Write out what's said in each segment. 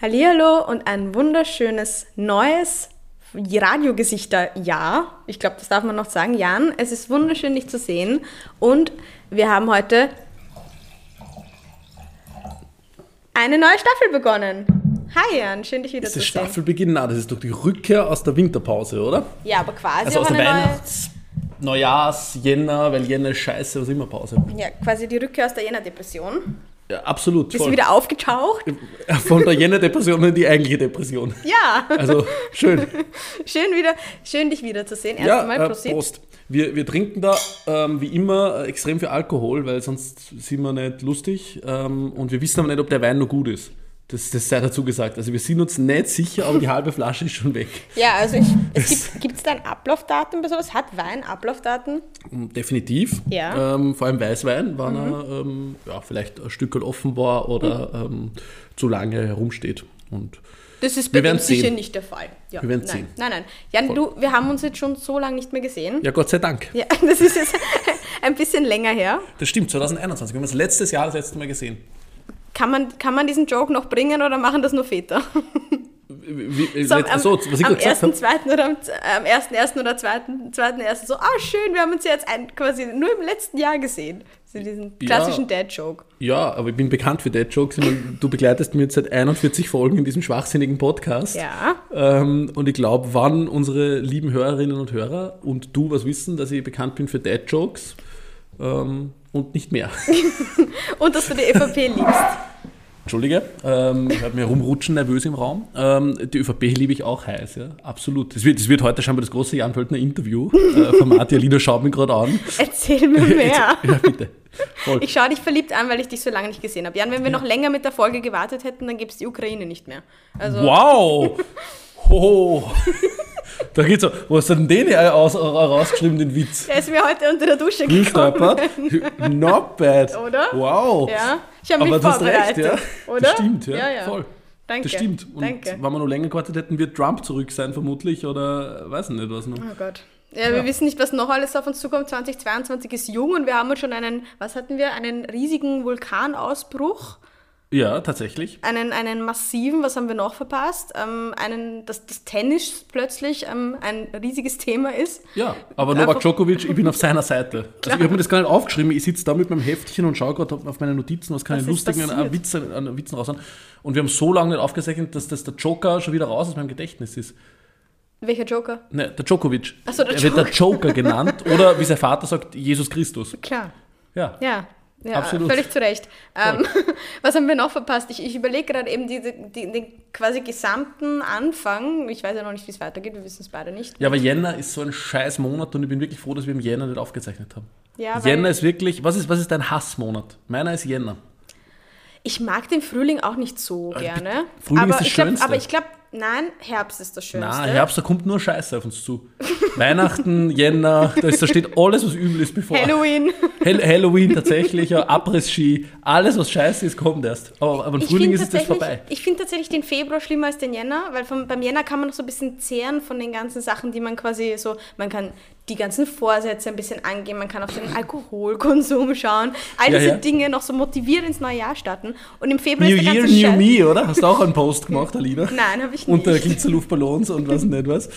Hallihallo und ein wunderschönes neues Radiogesichter-Jahr. Ich glaube, das darf man noch sagen. Jan, es ist wunderschön, dich zu sehen. Und wir haben heute eine neue Staffel begonnen. Hi Jan, schön dich wieder Das zu ist sehen. Staffelbeginn, nein, das ist doch die Rückkehr aus der Winterpause, oder? Ja, aber quasi Also aus der Weihnachts-, Neujahrs-, Jänner, weil Jänner ist scheiße, was immer Pause. ja, quasi die Rückkehr aus der Jänner-Depression. Ja, absolut. Bist du Voll. wieder aufgetaucht? Von der Jänner-Depression in die eigentliche Depression. Ja, Also schön. schön wieder, schön dich wiederzusehen. Erst ja, äh, Prosit. Prost. Wir, wir trinken da ähm, wie immer äh, extrem viel Alkohol, weil sonst sind wir nicht lustig. Ähm, und wir wissen aber nicht, ob der Wein noch gut ist. Das, das sei dazu gesagt. Also wir sind uns nicht sicher, aber die halbe Flasche ist schon weg. Ja, also ich, es gibt gibt's da ein Ablaufdatum bei sowas? Hat Wein Ablaufdaten? Definitiv. Ja. Ähm, vor allem Weißwein, wann er ähm, ja, vielleicht ein Stück offen war oder ähm, zu lange herumsteht. Und Das ist bei sehen. sicher nicht der Fall. Ja, Wir werden's nein, sehen. nein, nein. Jan, du, wir haben uns jetzt schon so lange nicht mehr gesehen. ja, Gott sei Dank. Ja, das ist jetzt ein bisschen länger her. Das stimmt, 2021. Wir haben uns letztes Jahr das letzte Mal gesehen. Kann man, kann man diesen Joke noch bringen oder machen das nur Väter? Wie, So am, so, was ich am ersten, zweiten oder am, am ersten, ersten oder zweiten, zweiten, ersten so, ah schön, wir haben uns jetzt ein, quasi nur im letzten Jahr gesehen. So diesen Ja. klassischen Dad-Joke. Ja, aber ich bin bekannt für Dead Jokes. Ich meine, du begleitest mich jetzt seit 41 Folgen in diesem schwachsinnigen Podcast. Ja. Ähm, und ich glaube, wann unsere lieben Hörerinnen und Hörer und du was wissen, dass ich bekannt bin für Dead Jokes ähm, und nicht mehr. Und dass du die ÖVP liebst. Entschuldige, ähm, ich habe mir rumrutschen nervös im Raum. Ähm, die ÖVP liebe ich auch heiß, ja, absolut. Das wird, das wird heute scheinbar das große Jan Pöltner Interview. Äh, Format, die Alina schaut mich gerade an. Erzähl mir mehr. Ja, bitte. Voll. Ich schaue dich verliebt an, weil ich dich so lange nicht gesehen habe. Jan, wenn wir noch länger mit der Folge gewartet hätten, dann gäbe es die Ukraine nicht mehr. Also, Wow! Ho! Da geht's so. Wo hast du denn den hier aus, rausgeschrieben, den Witz? der ist mir heute unter der Dusche gekommen. Gestolpert? Not bad. Oder? Wow. Ja, ich habe mich Aber du hast recht, ja. Oder? Das stimmt, ja. Ja, ja. Voll. Danke. Das stimmt. Und Danke. wenn wir noch länger gewartet hätten, wird Trump zurück sein, vermutlich. Oder weiß nicht was noch. Oh Gott. Ja, wir wissen nicht, was noch alles auf uns zukommt. 2022 ist jung und wir haben uns schon einen, was hatten wir, einen riesigen Vulkanausbruch, Ja, tatsächlich. einen, einen massiven, was haben wir noch verpasst? Ähm, einen, dass das Tennis plötzlich ähm, ein riesiges Thema ist. Ja, aber Novak Djokovic, ich bin auf seiner Seite. Also ich habe mir das gar nicht aufgeschrieben. Ich sitze da mit meinem Heftchen und schaue gerade auf meine Notizen, was ist lustigen an Witzen, an Witzen raushauen. Und wir haben so lange nicht aufgezeichnet, dass das der Joker schon wieder raus aus meinem Gedächtnis ist. Welcher Joker? Ne, der Djokovic. Ach so, der er wird der Joker genannt. Oder wie sein Vater sagt, Jesus Christus. Klar. Ja. Ja. Ja, Absolut. völlig zu Recht. Ähm, was haben wir noch verpasst? Ich, ich überlege gerade eben diese, die, den quasi gesamten Anfang. Ich weiß ja noch nicht, wie es weitergeht, wir wissen es beide nicht. Ja, aber Jänner ist so ein scheiß Monat und ich bin wirklich froh, dass wir im Jänner nicht aufgezeichnet haben. Ja, Jänner ist wirklich, was ist, was ist dein Hassmonat? Meiner ist Jänner. Ich mag den Frühling auch nicht so gerne. Frühling aber ist das ich glaub, Schönste. Aber ich glaube, nein, Herbst ist das Schönste. Na, Herbst, da kommt nur Scheiße auf uns zu. Weihnachten, Jänner, da, ist, da steht alles, was übel ist bevor. Halloween. Hall Halloween tatsächlich, ja, Abriss-Ski, alles, was scheiße ist, kommt erst. Aber, aber im Ich Frühling ist es vorbei. Ich finde tatsächlich den Februar schlimmer als den Jänner, weil vom, beim Jänner kann man noch so ein bisschen zehren von den ganzen Sachen, die man quasi so, man kann die ganzen Vorsätze ein bisschen angehen, man kann auf den Alkoholkonsum schauen, all Ja, diese ja. Dinge noch so motiviert ins neue Jahr starten. Und im Februar New ist der Year, ganze New Scheiß. Me, oder? Hast du auch einen Post gemacht, Alina? Nein, habe ich nicht. Unter Glitzerluftballons und was nicht was.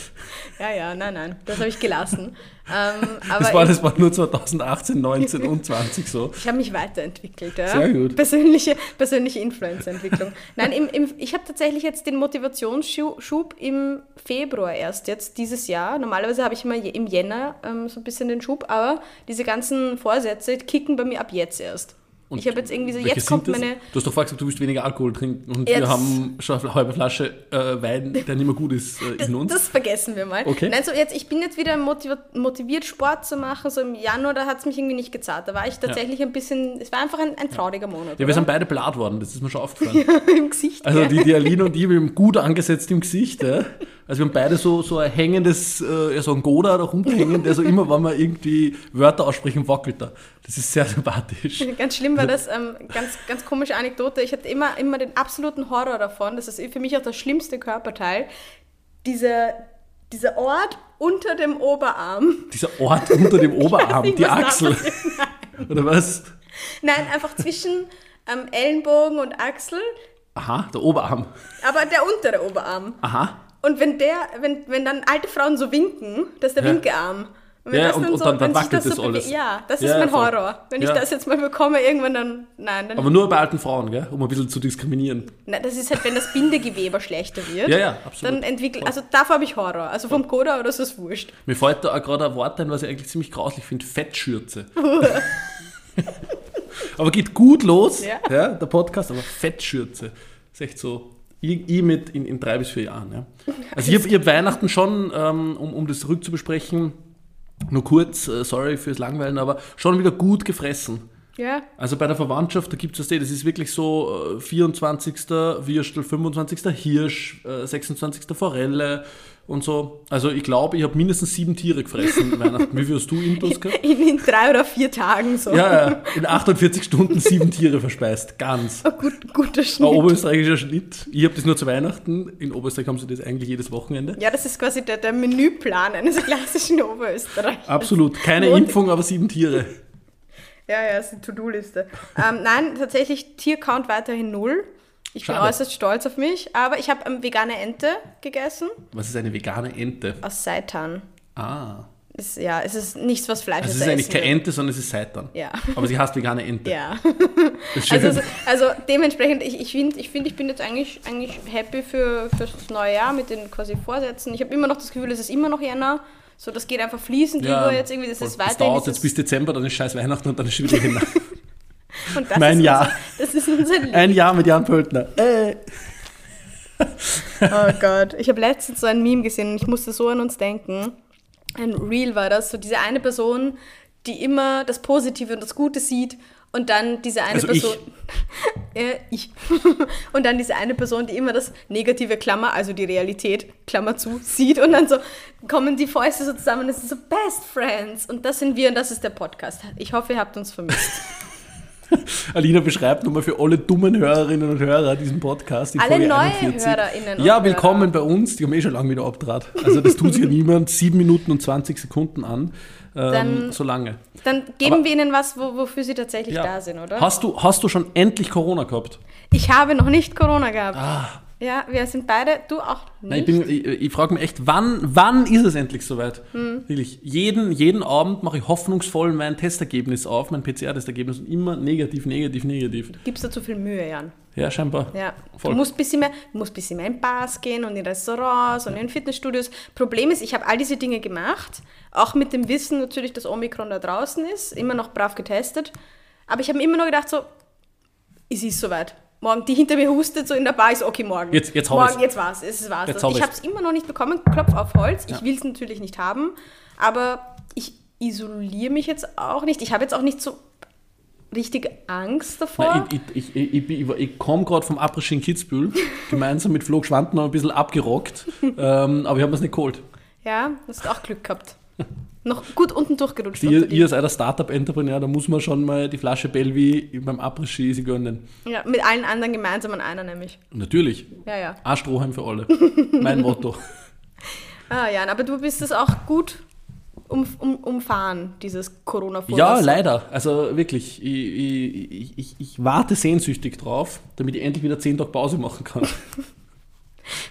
Ja, ja, nein, nein, das habe ich gelassen. Ähm, Das war, das war nur 2018, 19 und 20 so. Ich habe mich weiterentwickelt, ja. Sehr gut. Persönliche, persönliche Influencer-Entwicklung. Nein, im, im, ich habe tatsächlich jetzt den Motivationsschub im Februar erst jetzt dieses Jahr. Normalerweise habe ich immer im Jänner ähm, so ein bisschen den Schub, aber diese ganzen Vorsätze kicken bei mir ab jetzt erst. Und ich habe jetzt irgendwie so, jetzt kommt das? meine. Du hast doch gesagt, du willst weniger Alkohol trinken und Jetzt- wir haben schon eine halbe Flasche äh, Wein, der nicht mehr gut ist äh, in uns. Das vergessen wir mal. Okay. Nein, so jetzt, ich bin jetzt wieder motiviert, Sport zu machen. So im Januar, da hat es mich irgendwie nicht gezahlt. Da war ich tatsächlich ein bisschen, es war einfach ein, ein trauriger Monat. ja, wir oder? sind beide blatt worden, das ist mir schon aufgefallen. im Gesicht. Also die, die Aline und ich, wir haben gut angesetzt im Gesicht. Ja. Also wir haben beide so, so ein hängendes, äh, so ein Goda da runterhängen, der so immer, wenn wir irgendwie Wörter aussprechen, wackelt er. Das ist sehr sympathisch. Ganz schlimm war das, ähm, ganz, ganz komische Anekdote. Ich hatte immer, immer den absoluten Horror davon. Das ist für mich auch das schlimmste Körperteil. Dieser, dieser Ort unter dem Oberarm. Dieser Ort unter dem Oberarm, nicht, die da Achsel. Oder was? Nein, einfach zwischen ähm, Ellenbogen und Achsel. Aha, der Oberarm. Aber der untere Oberarm. Aha. Und wenn der, wenn, wenn dann alte Frauen so winken, das ist der Ja. Winkearm. wenn Ja, das und- und dann- dann wackelt das so alles. Ja, das ist Ja, mein voll. Horror. Wenn Ja. ich das jetzt mal bekomme, irgendwann dann, nein, dann, Aber nur bei alten Frauen, gell? um ein bisschen zu diskriminieren. nein, das ist halt, wenn das Bindegewebe schlechter wird. Ja, ja, absolut. Dann entwickelt, also davor habe ich Horror. Also vom Koda oder so ist wurscht. Mir fällt da auch gerade ein Wort ein, was ich eigentlich ziemlich grauslich finde: Fettschürze. aber geht gut los, Ja. der Podcast, aber Fettschürze. ist echt so. Ich, ich mit in, in drei bis vier Jahren. Ja. Also, ich habe hab Weihnachten schon, ähm, um, um das zurückzubesprechen, nur kurz, äh, sorry fürs Langweilen, aber schon wieder gut gefressen. Ja, Also bei der Verwandtschaft, da gibt es das, das ist wirklich so äh, 24. Würstel, 25. Hirsch, äh, 26. Forelle und so. Also ich glaube, ich habe mindestens sieben Tiere gefressen Weihnachten. Wie viel hast du Intus gehabt? in, in drei oder vier Tagen so. Ja, ja, in 48 Stunden sieben Tiere verspeist. Ganz. Ein Gut, guter Ein Schnitt. oberösterreichischer Schnitt. Ich habe das nur zu Weihnachten. In Oberösterreich haben sie das eigentlich jedes Wochenende. Ja, das ist quasi der, der Menüplan eines klassischen Oberösterreichs. Absolut. Keine Mond- Impfung, aber sieben Tiere. Ja, ja, ist eine To-Do-Liste. ähm, nein, tatsächlich Tiercount weiterhin null. Ich bin Schade. äußerst stolz auf mich, aber ich habe ähm, vegane Ente gegessen Was ist eine vegane Ente? aus Seitan. Ah. Ist, ja, es ist nichts, was Fleisch Also es ist eigentlich keine Ente, sondern es ist Seitan. Ja. Aber sie heißt vegane Ente. Ja, Das ist also, also dementsprechend, ich, ich finde, ich, find, ich bin jetzt eigentlich, eigentlich happy für, für das neue Jahr mit den quasi Vorsätzen. Ich habe immer noch das Gefühl, es ist immer noch Jänner. So, das geht einfach fließend Ja, über jetzt irgendwie. Das voll. ist Das weiterhin. dauert jetzt bis Dezember, dann ist scheiß Weihnachten und dann ist schon wieder Jänner. und das mein ist Jahr. Unser, das ist unser Leben. Ein Jahr mit Jan Pöltner. Äh. Oh Gott. Ich habe letztens so ein Meme gesehen und ich musste so an uns denken. Ein Reel war das, so diese eine Person, die immer das Positive und das Gute sieht und dann diese eine Also ich. Person. äh, ich. und dann diese eine Person, die immer das negative Klammer, also die Realität, Klammer zu, sieht und dann so kommen die Fäuste so zusammen und es ist so Best Friends. Und das sind wir und das ist der Podcast. Ich hoffe, ihr habt uns vermisst. Alina beschreibt nochmal für alle dummen Hörerinnen und Hörer diesen Podcast. Alle Folge neue 41. HörerInnen und Ja, willkommen Hörer. bei uns. Die haben eh schon lange wieder abtrat. Also das tut sich ja niemand. Sieben Minuten und 20 Sekunden an. Ähm, Dann- so lange. Dann geben Aber- wir ihnen was, wo, wofür sie tatsächlich Ja. da sind, oder? Hast du, hast du schon endlich Corona gehabt? Ich habe noch nicht Corona gehabt. Ah. Ja, wir sind beide, du auch Nein, nicht. ich bin, ich, ich frage mich echt, wann, wann ist es endlich soweit? Hm. Wirklich, jeden, jeden Abend mache ich hoffnungsvoll mein Testergebnis auf, mein PCR-Testergebnis und immer negativ, negativ, negativ. Gibst du zu viel Mühe, Jan? Ja, scheinbar. Ja. Voll. Du musst ein bisschen mehr, musst bisschen mehr in Bars gehen und in Restaurants und in Fitnessstudios. Problem ist, ich habe all diese Dinge gemacht, auch mit dem Wissen natürlich, dass Omikron da draußen ist, immer noch brav getestet. Aber ich habe immer nur gedacht, so, es ist soweit. Morgen, die hinter mir hustet so in der Bar, ist okay, morgen. Jetzt- jetzt hab Morgen, jetzt war's, es war's. Jetzt hab Ich habe es immer noch nicht bekommen, Klopf auf Holz. Ich Ja. will es natürlich nicht haben, aber ich isoliere mich jetzt auch nicht. Ich habe jetzt auch nicht so richtige Angst davor. Nein, ich ich, ich, ich, ich, ich komme gerade vom Abriss in Kitzbühel, gemeinsam mit Flo noch ein bisschen abgerockt, ähm, aber ich habe mir es nicht geholt. Ja, hast auch Glück gehabt. Noch gut unten durchgerutscht. Die- ihr seid ein Startup-Entrepreneur, da muss man schon mal die Flasche Belvi beim sich gönnen. ja, mit allen anderen gemeinsam an einer nämlich. Natürlich. Ja, ja. Ein Strohhalm für alle. mein Motto. Ah, Jan, aber du bist es auch gut um, um, umfahren, dieses corona Ja, leider. Also wirklich, ich, ich, ich, ich, ich warte sehnsüchtig drauf, damit ich endlich wieder 10 Tage Pause machen kann.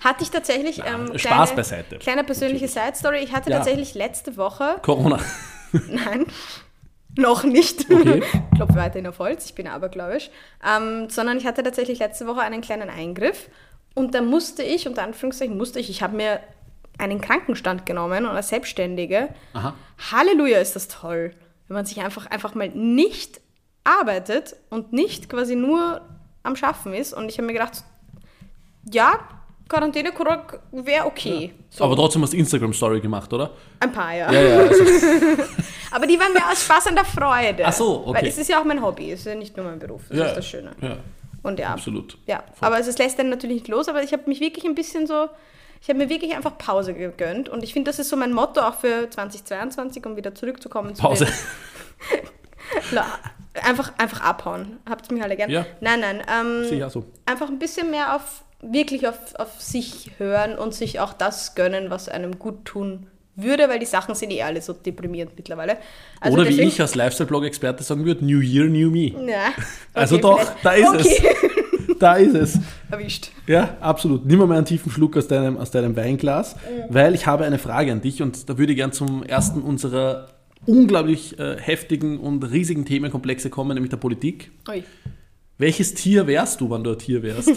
Hatte ich tatsächlich. Ähm, Spaß kleine, beiseite. Kleine persönliche Side-Story. Ich hatte Ja. tatsächlich letzte Woche. Corona. Nein, noch nicht. Okay. Klopf weiterhin auf Holz, ich bin abergläubisch. Ähm, sondern ich hatte tatsächlich letzte Woche einen kleinen Eingriff. Und da musste ich, unter Anführungszeichen musste ich, ich habe mir einen Krankenstand genommen und als Selbstständige. Aha. Halleluja, ist das toll. Wenn man sich einfach, einfach mal nicht arbeitet und nicht quasi nur am Schaffen ist. Und ich habe mir gedacht, ja, Quarantäne wäre okay. So, Aber trotzdem hast du Instagram-Story gemacht, oder? ein paar, ja. Ja, ja. Also, Aber die waren mehr aus Spaß an der Freude. Ach so, okay. Weil es ist ja auch mein Hobby, es ist ja nicht nur mein Beruf, das ja, ist das Schöne. Ja, Und ja, absolut. ja. aber es lässt dann natürlich nicht los, aber ich habe mich wirklich ein bisschen so, ich habe mir wirklich einfach Pause gegönnt und ich finde, das ist so mein Motto auch für 2022, um wieder zurückzukommen zu Pause. einfach, einfach abhauen. Habt ihr mich alle gern? Ja. Nein, nein. Ähm, auch so. einfach ein bisschen mehr auf, wirklich auf, auf sich hören und sich auch das gönnen, was einem gut tun würde, weil die Sachen sind eh alle so deprimierend mittlerweile. Also Oder wie deswegen- ich als Lifestyle-Blog-Experte sagen würde, New Year, New Me. Ja. Also okay, doch, vielleicht- da ist okay. es. Da ist es. Erwischt. Ja, absolut. Nimm mal einen tiefen Schluck aus deinem, aus deinem Weinglas, weil ich habe eine Frage an dich und da würde ich gern zum ersten unserer unglaublich äh, heftigen und riesigen Themenkomplexe kommen, nämlich der Politik. Ui. Welches Tier wärst du, wenn du ein Tier wärst?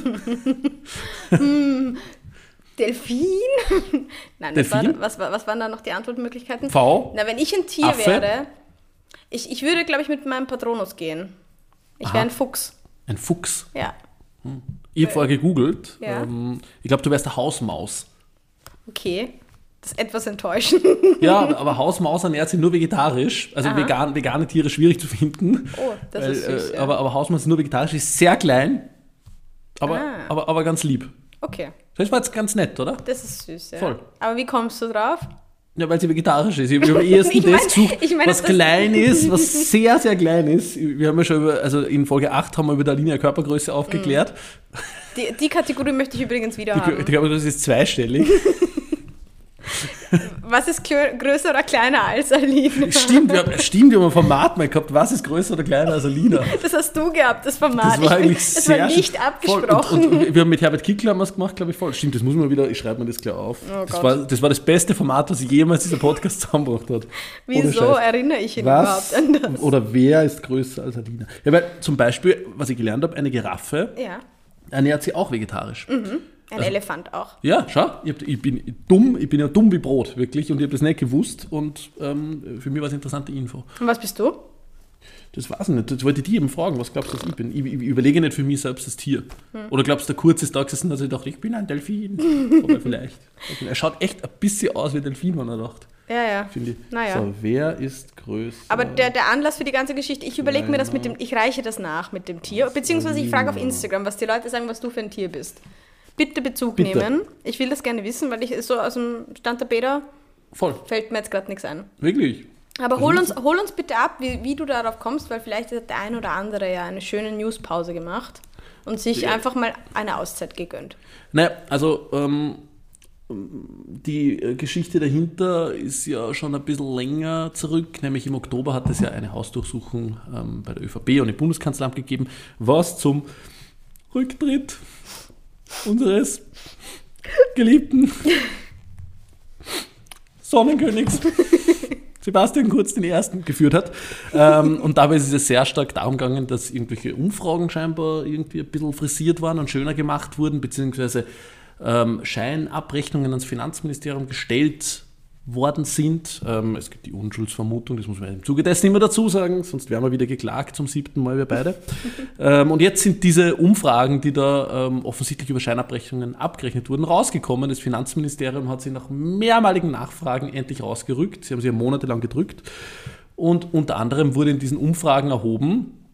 Delfin? Nein, Delfin? Was, war, was, was waren da noch die Antwortmöglichkeiten? V? Na, wenn ich ein Tier Affe? wäre, ich, ich würde, glaube ich, mit meinem Patronus gehen. Ich wäre ein Fuchs. Ein Fuchs. Ja. Ich habe vorher gegoogelt. Ja. Ähm, ich glaube, du wärst eine Hausmaus. Okay. Das ist etwas enttäuschend. Ja, aber Hausmaus ernährt sich nur vegetarisch. Also Aha. vegan, vegane Tiere schwierig zu finden. Oh, das Weil, ist süß. äh, ja. aber, aber Hausmaus ist nur vegetarisch, ist sehr klein, aber, Ah. aber, aber ganz lieb. okay, Das war jetzt ganz nett, oder? das ist süß. Ja. Voll. Aber wie kommst du drauf? Ja, weil sie vegetarisch ist. Ich habe am ehesten Ich mein- das gesucht, ich mein, was klein ist, was sehr, sehr klein ist. Wir haben ja schon über, also in Folge 8 haben wir über der Linie Körpergröße aufgeklärt. Die, die Kategorie möchte ich übrigens wieder Die, haben. die Körpergröße ist zweistellig. Was ist größer oder kleiner als Alina? stimmt, wir haben, stimmt, wir haben ein Format mal gehabt. Was ist größer oder kleiner als Alina? Das hast du gehabt, das Format. Das war Ich eigentlich das sehr war nicht abgesprochen. Voll. Und, und wir haben mit Herbert Kickler haben wir es gemacht, glaube ich, voll. Stimmt, das muss man wieder, ich schreibe mir das gleich auf. Oh das, war, das war das beste Format, was jemals dieser Podcast zusammengebracht hat. Wieso erinnere ich ihn Was überhaupt an das? oder wer ist größer als Alina? Ja, weil zum Beispiel, was ich gelernt habe, eine Giraffe Ja, ernährt sich auch vegetarisch. Ein Also Elefant auch. Ja, schau, ich, hab, ich bin dumm, ich bin ja dumm wie Brot, wirklich, und ich habe das nicht gewusst und ähm, für mich war es interessante Info. Und was bist du? Das weiß ich nicht, das wollte ich dich eben fragen, was glaubst du, dass ich bin? Ich, ich überlege nicht für mich selbst das Tier. Hm. Oder glaubst du, der kurze Tag gesessen, dass ich dachte, ich bin ein Delfin? Oder vielleicht. Er schaut echt ein bisschen aus wie ein Delfin, wenn er dacht, Ja, ja. finde ich. Naja. So, wer ist größer? Aber der, der Anlass für die ganze Geschichte, ich überlege mir das mit dem, ich reiche das nach mit dem Tier, beziehungsweise ich frage auf Instagram, was die Leute sagen, was du für ein Tier bist. Bitte Bezug Bitte. nehmen. Ich will das gerne wissen, weil ich so aus dem Stand der Bäder Voll, fällt mir jetzt gerade nichts ein. wirklich. Aber hol uns, hol uns bitte ab, wie, wie du darauf kommst, weil vielleicht hat der ein oder andere ja eine schöne Newspause gemacht und sich Ja. einfach mal eine Auszeit gegönnt. Naja, also ähm, die äh, Geschichte dahinter ist ja schon ein bisschen länger zurück, nämlich im Oktober hat es ja eine Hausdurchsuchung ähm, bei der ÖVP und im Bundeskanzleramt gegeben, was zum Rücktritt unseres geliebten Sonnenkönigs Sebastian Kurz den ersten geführt hat. Ähm, und dabei ist es sehr stark darum gegangen, dass irgendwelche Umfragen scheinbar irgendwie ein bisschen frisiert waren und schöner gemacht wurden, beziehungsweise ähm, Scheinabrechnungen ans Finanzministerium gestellt worden sind. Ähm, es gibt die Unschuldsvermutung, das muss man im Zuge dessen immer dazu sagen, sonst wären wir wieder geklagt zum siebten Mal, wir beide. ähm, und jetzt sind diese Umfragen, die da ähm, offensichtlich über Scheinabrechnungen abgerechnet wurden, rausgekommen. Das Finanzministerium hat sie nach mehrmaligen Nachfragen endlich rausgerückt. Sie haben sie ja monatelang gedrückt. Und unter anderem wurde in diesen Umfragen erhoben,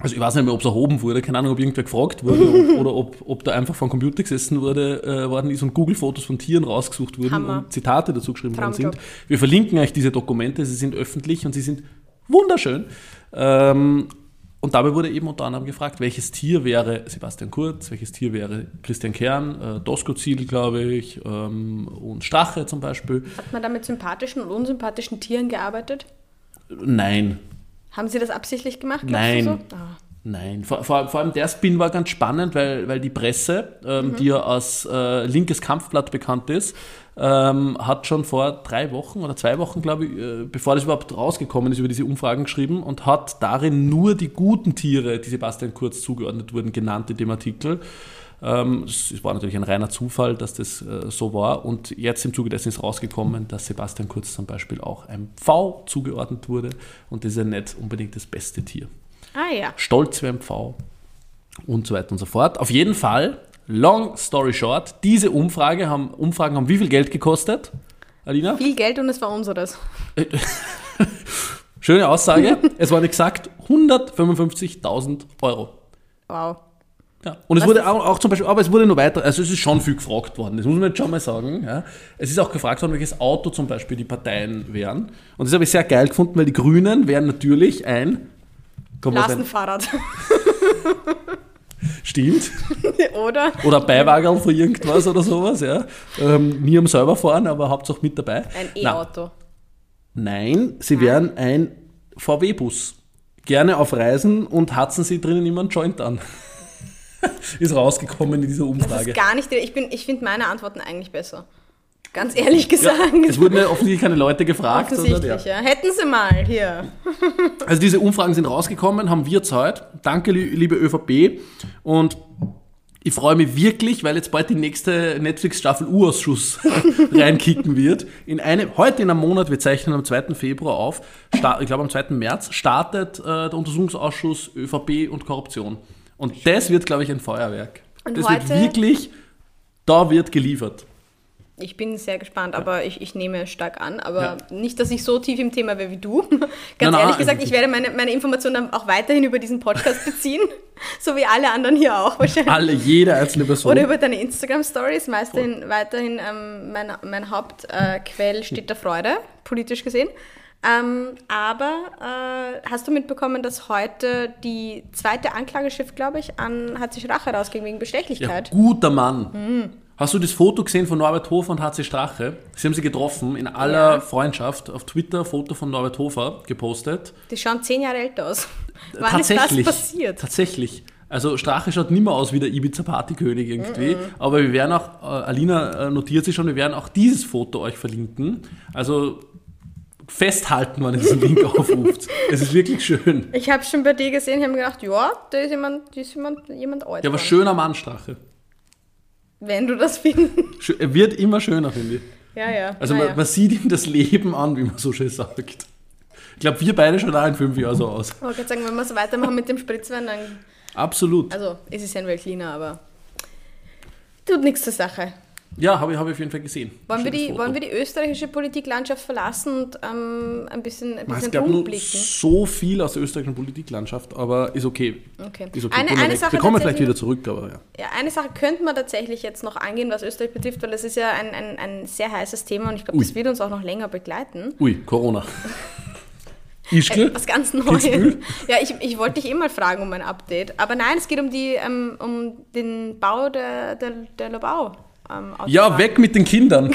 also ich weiß nicht mehr, ob es erhoben wurde, keine Ahnung, ob irgendwer gefragt wurde ob, oder ob, ob da einfach vom Computer gesessen wurde, äh, worden ist und Google-Fotos von Tieren rausgesucht wurden Hammer. und Zitate dazu geschrieben worden sind. Wir verlinken euch diese Dokumente, sie sind öffentlich und sie sind wunderschön. Ähm, und dabei wurde eben unter anderem gefragt, welches Tier wäre Sebastian Kurz, welches Tier wäre Christian Kern, äh, Doskozil, glaube ich, ähm, und Strache zum Beispiel. Hat man da mit sympathischen und unsympathischen Tieren gearbeitet? Nein, Haben sie das absichtlich gemacht? Nein. So? Ah. Nein, vor, vor, vor allem der Spin war ganz spannend, weil, weil die Presse, Mhm. ähm, die ja als äh, linkes Kampfblatt bekannt ist, ähm, hat schon vor drei Wochen oder zwei Wochen, glaube ich, äh, bevor das überhaupt rausgekommen ist, über diese Umfragen geschrieben und hat darin nur die guten Tiere, die Sebastian Kurz zugeordnet wurden, genannt in dem Artikel. Ähm, Es war natürlich ein reiner Zufall, dass das äh, so war. Und jetzt im Zuge dessen ist rausgekommen, dass Sebastian Kurz zum Beispiel auch einem V zugeordnet wurde. Und das ist ja nicht unbedingt das beste Tier ah ja. stolz wie ein Pfau und so weiter und so fort. Auf jeden Fall, long story short, diese Umfrage haben, Umfragen haben wie viel Geld gekostet? Alina? Viel Geld und es war unseres. Schöne Aussage. es waren exakt 155.000 Euro. Wow. Ja. Und es Was wurde auch, auch zum Beispiel, aber es wurde noch weiter, also es ist schon viel gefragt worden, das muss man jetzt schon mal sagen. Ja. Es ist auch gefragt worden, welches Auto zum Beispiel die Parteien wären. Und das habe ich sehr geil gefunden, weil die Grünen wären natürlich ein. Lastenfahrrad. stimmt. Oder? Oder Beiwagerl für irgendwas oder sowas, ja. Ähm, nie am selber fahren, aber Hauptsache mit dabei. Ein E-Auto. Nein, sie wären ein VW-Bus. Gerne auf Reisen und hatzen sie drinnen immer einen Joint an. ist rausgekommen in dieser Umfrage. gar nicht, ich, bin- ich finde meine Antworten eigentlich besser. Ganz ehrlich gesagt. Es wurden ja offensichtlich keine Leute gefragt. Sondern, Offensichtlich, ja. ja. Hätten sie mal hier. Also diese Umfragen sind rausgekommen, haben wir Zeit. Danke, li- liebe ÖVP. Und ich freue mich wirklich, weil jetzt bald die nächste Netflix-Staffel U-Ausschuss reinkicken wird. In einem, heute in einem Monat, wir zeichnen am 2. Februar auf, sta- ich glaube am 2. März, startet äh, der Untersuchungsausschuss ÖVP und Korruption. Und das wird, glaube ich, ein Feuerwerk. Und das wird wirklich, da wird geliefert. Ich bin sehr gespannt, aber ich, ich nehme stark an. Aber Ja. nicht, dass ich so tief im Thema wäre wie du. Ganz Nein, nein, ehrlich gesagt, also- ich werde meine, meine Informationen auch weiterhin über diesen Podcast beziehen. so wie alle anderen hier auch wahrscheinlich. Alle, jede einzelne Person. Oder über deine Instagram-Stories. Meistens weiterhin ähm, mein, mein Hauptquell steht der Freude, politisch gesehen. Ähm, aber äh, hast du mitbekommen, dass heute die zweite Anklageschrift, glaube ich, an HC Strache rausging wegen Ja, Bestechlichkeit? guter Mann. Mhm. Hast du das Foto gesehen von Norbert Hofer und HC Strache? Sie haben sie getroffen in aller Ja. Freundschaft. Auf Twitter Foto von Norbert Hofer gepostet. Die schauen zehn Jahre älter aus. Wann tatsächlich. ist das passiert? Tatsächlich. Also Strache schaut nicht mehr aus wie der Ibiza-Partykönig irgendwie. Mhm. Aber wir werden auch, äh, Alina äh, notiert sich schon, wir werden auch dieses Foto euch verlinken. Also festhalten, wenn ihr diesen Link aufruft. Es ist wirklich schön. Ich habe schon bei dir gesehen, ich habe mir gedacht, ja, da ist jemand, da ist jemand, jemand alt. Ja, aber dran. schöner Mann, Strache. Wenn du das findest. Er wird immer schöner, finde ich. Ja, ja. Also man, man sieht ihm das Leben an, wie man so schön sagt. Ich glaube, wir beide auch in fünf Jahren so aus. Ich wollte gerade sagen, wenn wir so weitermachen mit dem Spritzwein, dann. Absolut. Also, es ist ja ein Weltliner, aber. Tut nichts zur Sache. Ja, habe ich, hab ich auf jeden Fall gesehen. Wollen wir, die, Foto. wollen wir die österreichische Politiklandschaft verlassen und ähm, ein bisschen, ein es bisschen gab nur rumblicken? so viel aus der österreichischen Politiklandschaft, aber ist okay. Okay. Ist okay. Eine- eine. Sache wir kommen vielleicht wieder zurück, aber ja. Ja, eine Sache könnte man tatsächlich jetzt noch angehen, was Österreich betrifft, weil das ist ja ein, ein, ein sehr heißes Thema und ich glaube, das wird uns auch noch länger begleiten. Ui, Corona. Ischgl? Äh, Was ganz Neues. Ja, ich, ich wollte dich eh mal fragen um ein Update. Aber nein, es geht um, die, ähm, um den Bau der, der, der Lobau. Ähm, Ja, weg mit den Kindern.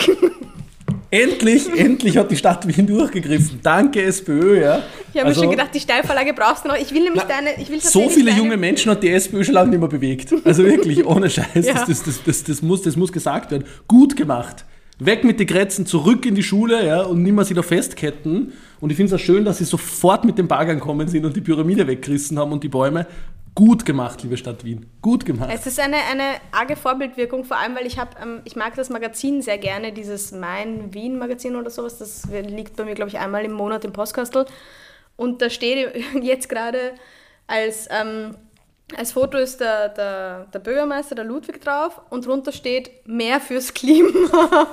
endlich, endlich hat die Stadt Wien durchgegriffen. Danke, SPÖ, ja. Ich habe Also, mir schon gedacht, die Steilvorlage brauchst du noch. Ich will nämlich Na, deine. Ich will So viele deine, junge Menschen hat die SPÖ schon lange nicht mehr bewegt. Also wirklich, ohne Scheiß. Ja. Das, das, das, das, muss, das muss gesagt werden. Gut gemacht. Weg mit den Grätzen, zurück in die Schule ja, und nicht mehr sie da festketten. Und ich finde es auch schön, dass sie sofort mit dem Bagger gekommen sind und die Pyramide weggerissen haben und die Bäume. Gut gemacht, liebe Stadt Wien. Gut gemacht. Es ist eine, eine arge Vorbildwirkung, vor allem, weil ich habe, ähm, ich mag das Magazin sehr gerne, dieses Mein Wien Magazin oder sowas. Das liegt bei mir, glaube ich, einmal im Monat im Postkastel. Und da steht jetzt gerade als, ähm, als Foto ist der, der, der Bürgermeister, der Ludwig drauf und drunter steht mehr fürs Klima.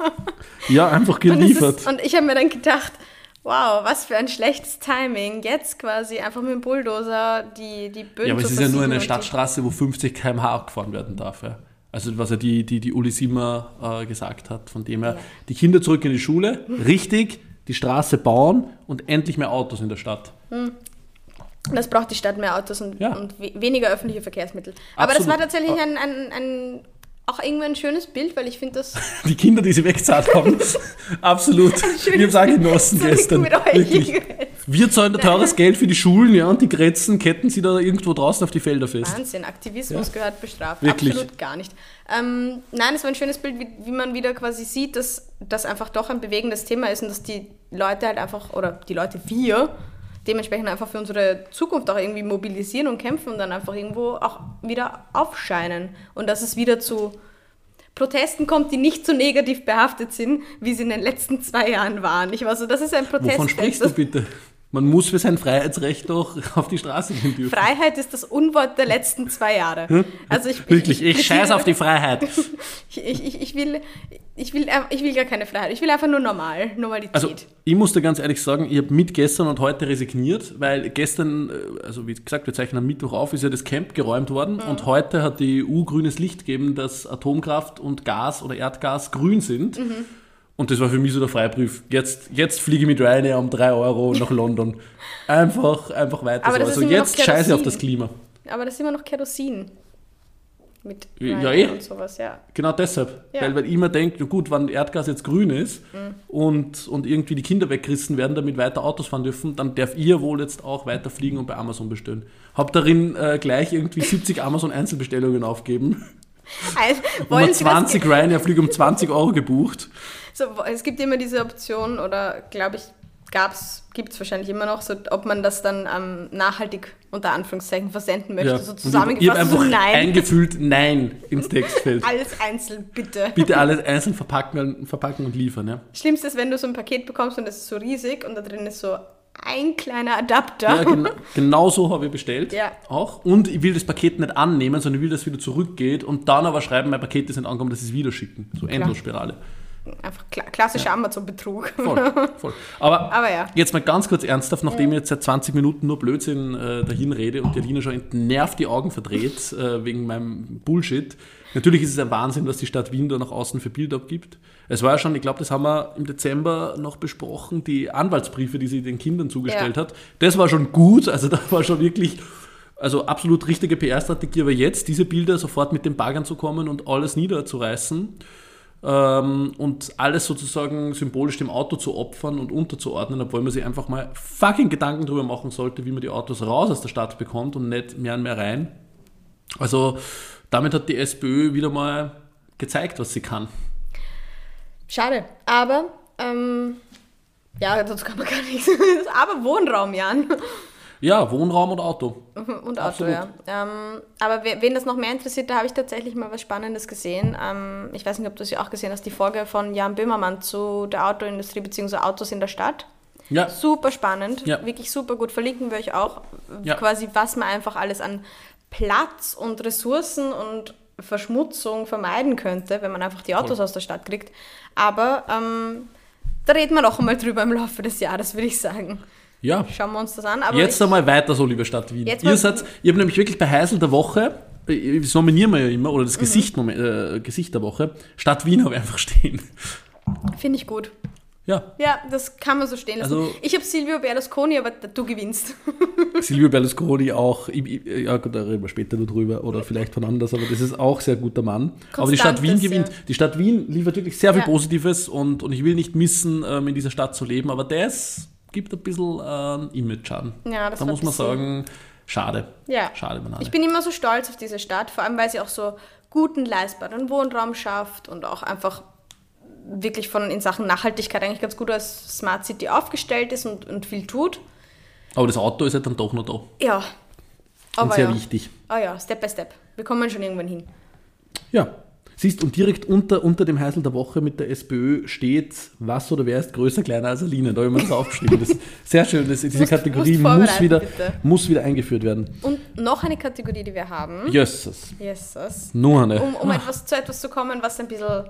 Ja, einfach Und, es geliefert. und ich habe mir dann gedacht, wow, was für ein schlechtes Timing. Jetzt quasi einfach mit dem Bulldozer die, die Böden Ja, aber es ist ja nur eine Stadtstraße, wo 50 km/h abgefahren werden darf. Ja. Also was ja die, die, die Uli Simmer äh, gesagt hat, von dem her, die Kinder zurück in die Schule, richtig, die Straße bauen und endlich mehr Autos in der Stadt. Das braucht die Stadt mehr Autos und, Ja. und we weniger öffentliche Verkehrsmittel. Aber das Absolut. war tatsächlich ein, ein, ein, auch irgendwie ein schönes Bild, weil ich finde das Die Kinder, die sie weggezahlt haben, absolut. Wir haben es auch genossen gestern. Wirklich. Wir zahlen da teures Geld für die Schulen, ja, und die Grätzen ketten sie da irgendwo draußen auf die Felder fest. Wahnsinn, Aktivismus gehört bestraft. Wirklich. Absolut gar nicht. Ähm, nein, es war ein schönes Bild, wie, wie man wieder quasi sieht, dass das einfach doch ein bewegendes Thema ist und dass die Leute halt einfach, oder die Leute, wir, dementsprechend einfach für unsere Zukunft auch irgendwie mobilisieren und kämpfen und dann einfach irgendwo auch wieder aufscheinen. Und dass es wieder zu Protesten kommt, die nicht so negativ behaftet sind, wie sie in den letzten zwei Jahren waren. Ich war so, das ist ein Protest. Wovon sprichst du bitte? Man muss für sein Freiheitsrecht doch auf die Straße gehen dürfen. Freiheit ist das Unwort der letzten zwei Jahre. Also ich, Wirklich, ich scheiße auf die Freiheit. Ich, ich, ich, will, ich, will, ich will gar keine Freiheit. Ich will einfach nur normal, Normalität. Also ich muss dir ganz ehrlich sagen, ich habe mit gestern und heute resigniert, weil gestern, äh, also wie gesagt, wir zeichnen am Mittwoch auf, ist ja das Camp geräumt worden Mhm. und heute hat die EU grünes Licht gegeben, dass Atomkraft und Gas oder Erdgas grün sind. Mhm. Und das war für mich so der Freibrief. Jetzt, jetzt fliege ich mit Ryanair um 3 Euro nach London. Einfach, einfach weiter Aber so. Also jetzt scheiße auf das Klima. Aber das ist immer noch Kerosin. Mit Ja, Ryanair eh. und sowas, ja. Genau deshalb. Ja. Weil, weil ich immer denke, na gut, wenn Erdgas jetzt grün ist Mhm. und, und irgendwie die Kinder weggerissen werden, damit weiter Autos fahren dürfen, dann darf ihr wohl jetzt auch weiter fliegen und bei Amazon bestellen. Hab darin äh, gleich irgendwie 70 Amazon-Einzelbestellungen aufgeben. Also, wollen das 20 Ryanair-Flüge um 20 Euro gebucht. So, es gibt immer diese Option, oder glaube ich, gibt es wahrscheinlich immer noch, so, ob man das dann ähm, nachhaltig unter Anführungszeichen versenden möchte. Ja. So Und ich, ich zusammengefasst, so einfach nein. eingefüllt Nein ins Textfeld. Alles einzeln, bitte. Bitte alles einzeln verpacken, verpacken und liefern. Ja? Schlimmste ist, wenn du so ein Paket bekommst und es ist so riesig und da drin ist so ein kleiner Adapter. Ja, genau, genau so habe ich bestellt. Ja. Auch. Und ich will das Paket nicht annehmen, sondern ich will, dass es wieder zurückgeht und dann aber schreiben, mein Paket ist nicht angekommen, dass sie es wieder schicken. So Endlosspirale. Einfach kla klassischer Amazon-Betrug. Voll, voll. Aber, Aber ja. jetzt mal ganz kurz ernsthaft, nachdem ich jetzt seit 20 Minuten nur Blödsinn äh, dahin rede und die Alina schon entnervt die Augen verdreht äh, wegen meinem Bullshit. Natürlich ist es ein Wahnsinn, was die Stadt Wien da nach außen für Bilder abgibt. Es war ja schon, ich glaube, das haben wir im Dezember noch besprochen, die Anwaltsbriefe, die sie den Kindern zugestellt Ja. hat. Das war schon gut, also da war schon wirklich, also absolut richtige PR-Strategie, aber jetzt diese Bilder sofort mit den Baggern zu kommen und alles niederzureißen ähm, und alles sozusagen symbolisch dem Auto zu opfern und unterzuordnen, obwohl man sich einfach mal fucking Gedanken darüber machen sollte, wie man die Autos raus aus der Stadt bekommt und nicht mehr und mehr rein. Also damit hat die SPÖ wieder mal gezeigt, was sie kann. Schade. Aber, ähm, ja, dazu kann man gar nichts. Aber Wohnraum, Jan. Ja, Wohnraum und Auto. Und Auto, Absolut. ja. Ähm, aber we- wen das noch mehr interessiert, da habe ich tatsächlich mal was Spannendes gesehen. Ähm, ich weiß nicht, ob du sie auch gesehen hast, die Folge von Jan Böhmermann zu der Autoindustrie bzw. Autos in der Stadt. Ja, Super spannend, Ja. wirklich super gut. Verlinken wir euch auch Ja. quasi, was man einfach alles an Platz und Ressourcen und Verschmutzung vermeiden könnte, wenn man einfach die Autos aus der Stadt kriegt. Aber ähm, da reden wir noch einmal drüber im Laufe des Jahres, würde ich sagen. Ja. Schauen wir uns das an. Aber Jetzt ich, einmal weiter so, liebe Stadt Wien. Ihr seid, ich habe nämlich wirklich bei Heisel der Woche, äh, das nominieren wir ja immer, oder das Mhm. Gesicht, äh, Gesicht der Woche, Stadt Wien habe ich einfach stehen. finde ich gut. Ja, Ja, das kann man so stehen lassen. Also- ich habe Silvio Berlusconi, aber du gewinnst. Silvio Berlusconi auch, ja gut, da reden wir später noch drüber oder vielleicht von anders, aber das ist auch sehr guter Mann. aber die Stadt Wien Konstantes, gewinnt. ja. Die Stadt Wien liefert wirklich sehr viel Ja. Positives und, und ich will nicht missen, ähm, in dieser Stadt zu leben, aber das gibt ein bisschen ähm, Image-Schaden. Ja, das da muss man sagen, schade. Ja. Schade, Banane. Ich bin immer so stolz auf diese Stadt, vor allem weil sie auch so guten, leistbaren Wohnraum schafft und auch einfach wirklich von in Sachen Nachhaltigkeit eigentlich ganz gut als Smart City aufgestellt ist und, und viel tut. aber das Auto ist ja dann doch noch da. Ja. Und Aber sehr ja. wichtig. Ah ja, Step by Step. Wir kommen schon irgendwann hin. Ja. Siehst, und direkt unter, unter dem Heisel der Woche mit der SPÖ steht, was oder wer ist größer, kleiner als Aline. Da habe ich mir das aufgeschrieben. Das ist sehr schön. Das, diese Musst- Kategorie musst muss wieder, bitte. muss wieder eingeführt werden. Und noch eine Kategorie, die wir haben. Jösses. Jesus. Nur eine. Um, um etwas, zu etwas zu kommen, was ein bisschen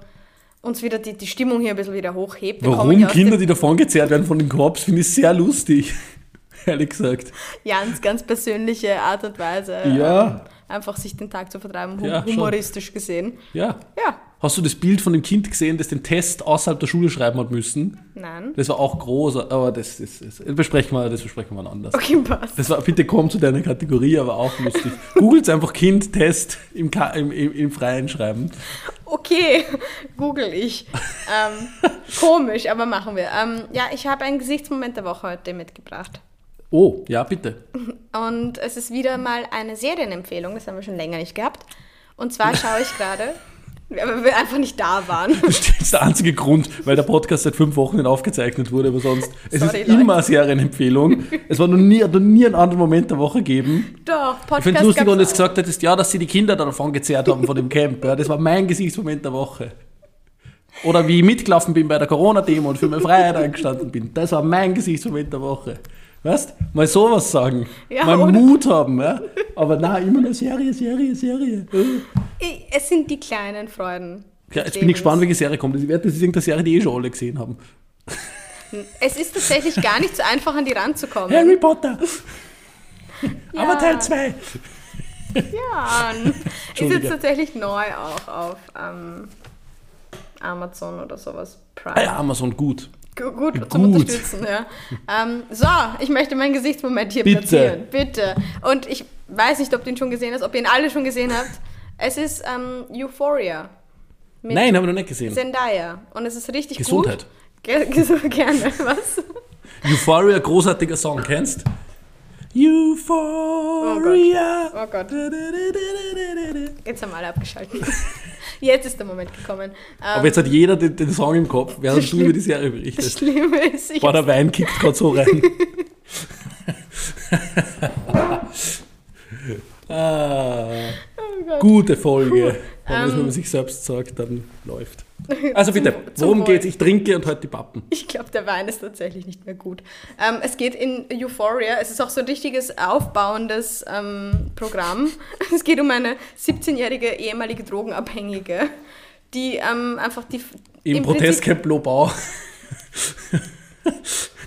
uns wieder die, die Stimmung hier ein bisschen wieder hochhebt. Wir Warum Kinder, die davongezerrt werden von den Korps, finde ich sehr lustig. Ehrlich gesagt. Jans ganz persönliche Art und Weise, Ja. Einfach sich den Tag zu vertreiben, hum Ja, schon. humoristisch gesehen. Ja. Ja, Hast du das Bild von dem Kind gesehen, das den Test außerhalb der Schule schreiben hat müssen? nein. Das war auch groß, aber das, das, das, besprechen, wir, das besprechen wir anders. Okay, passt. Das war, bitte komm zu deiner Kategorie, aber auch lustig. Googelt einfach Kind, Test im, im, im, im Freien schreiben. Okay, google ich. ähm, komisch, aber machen wir. Ähm, ja, ich habe einen Gesichtsmoment der Woche heute mitgebracht. Oh, ja, bitte. Und es ist wieder mal eine Serienempfehlung, das haben wir schon länger nicht gehabt. Und zwar schaue ich gerade, weil wir einfach nicht da waren. Das ist der einzige Grund, weil der Podcast seit fünf Wochen aufgezeichnet wurde, aber sonst, es Sorry, ist Leute. immer eine Serienempfehlung. Es war noch nie, hat noch nie einen anderen Moment der Woche gegeben. Doch, Podcast Ich finde es lustig, wenn du jetzt gesagt hättest, ja, dass sie die Kinder da davon gezerrt haben von dem Camp. Ja, das war mein Gesichtsmoment der Woche. Oder wie ich mitgelaufen bin bei der Corona-Demo und für meine Freiheit eingestanden bin. Das war mein Gesichtsmoment der Woche. Weißt Mal sowas sagen. Ja, mal oder- Mut haben. Ja? Aber nein, immer nur Serie, Serie, Serie. Es sind die kleinen Freuden. Ja, jetzt bin ich gespannt, welche Serie kommt. Ich werde, das ist irgendeine Serie, die eh schon alle gesehen haben. Es ist tatsächlich gar nicht so einfach, an die ranzukommen. Harry Potter! Ja. Aber Teil 2. Ja, ist jetzt tatsächlich neu auch auf ähm, Amazon oder sowas. Prime. Ah ja, Amazon, gut. Gu- Gut, zum Gut. Unterstützen, ja. Ähm, so, ich möchte meinen Gesichtsmoment hier Bitte. platzieren. Bitte. Und ich weiß nicht, ob du ihn schon gesehen hast, ob ihr ihn alle schon gesehen habt. Es ist ähm, Euphoria. Mit Nein, habe ich noch nicht gesehen. Zendaya. Und es ist richtig Gesundheit. gut. Gesundheit. Gerne. Was? Euphoria, großartiger Song, kennst? Euphoria. Oh Gott. Jetzt haben alle abgeschaltet. Jetzt ist der Moment gekommen. Aber Ähm, jetzt hat jeder den, den Song im Kopf, während du über die Serie das berichtest. Schlimme ist, ich Boah, der Wein kickt gerade so rein. ah, oh gute Folge. Wenn man es, Ähm. wenn man sich selbst sagt, dann läuft. Also bitte, worum geht's? Ich trinke und heute die Pappen. Ich glaube, der Wein ist tatsächlich nicht mehr gut. Ähm, es geht in Euphoria. Es ist auch so ein richtiges aufbauendes ähm, Programm. Es geht um eine 17-jährige ehemalige Drogenabhängige, die ähm, einfach die Im, im Protestcamp Lobau.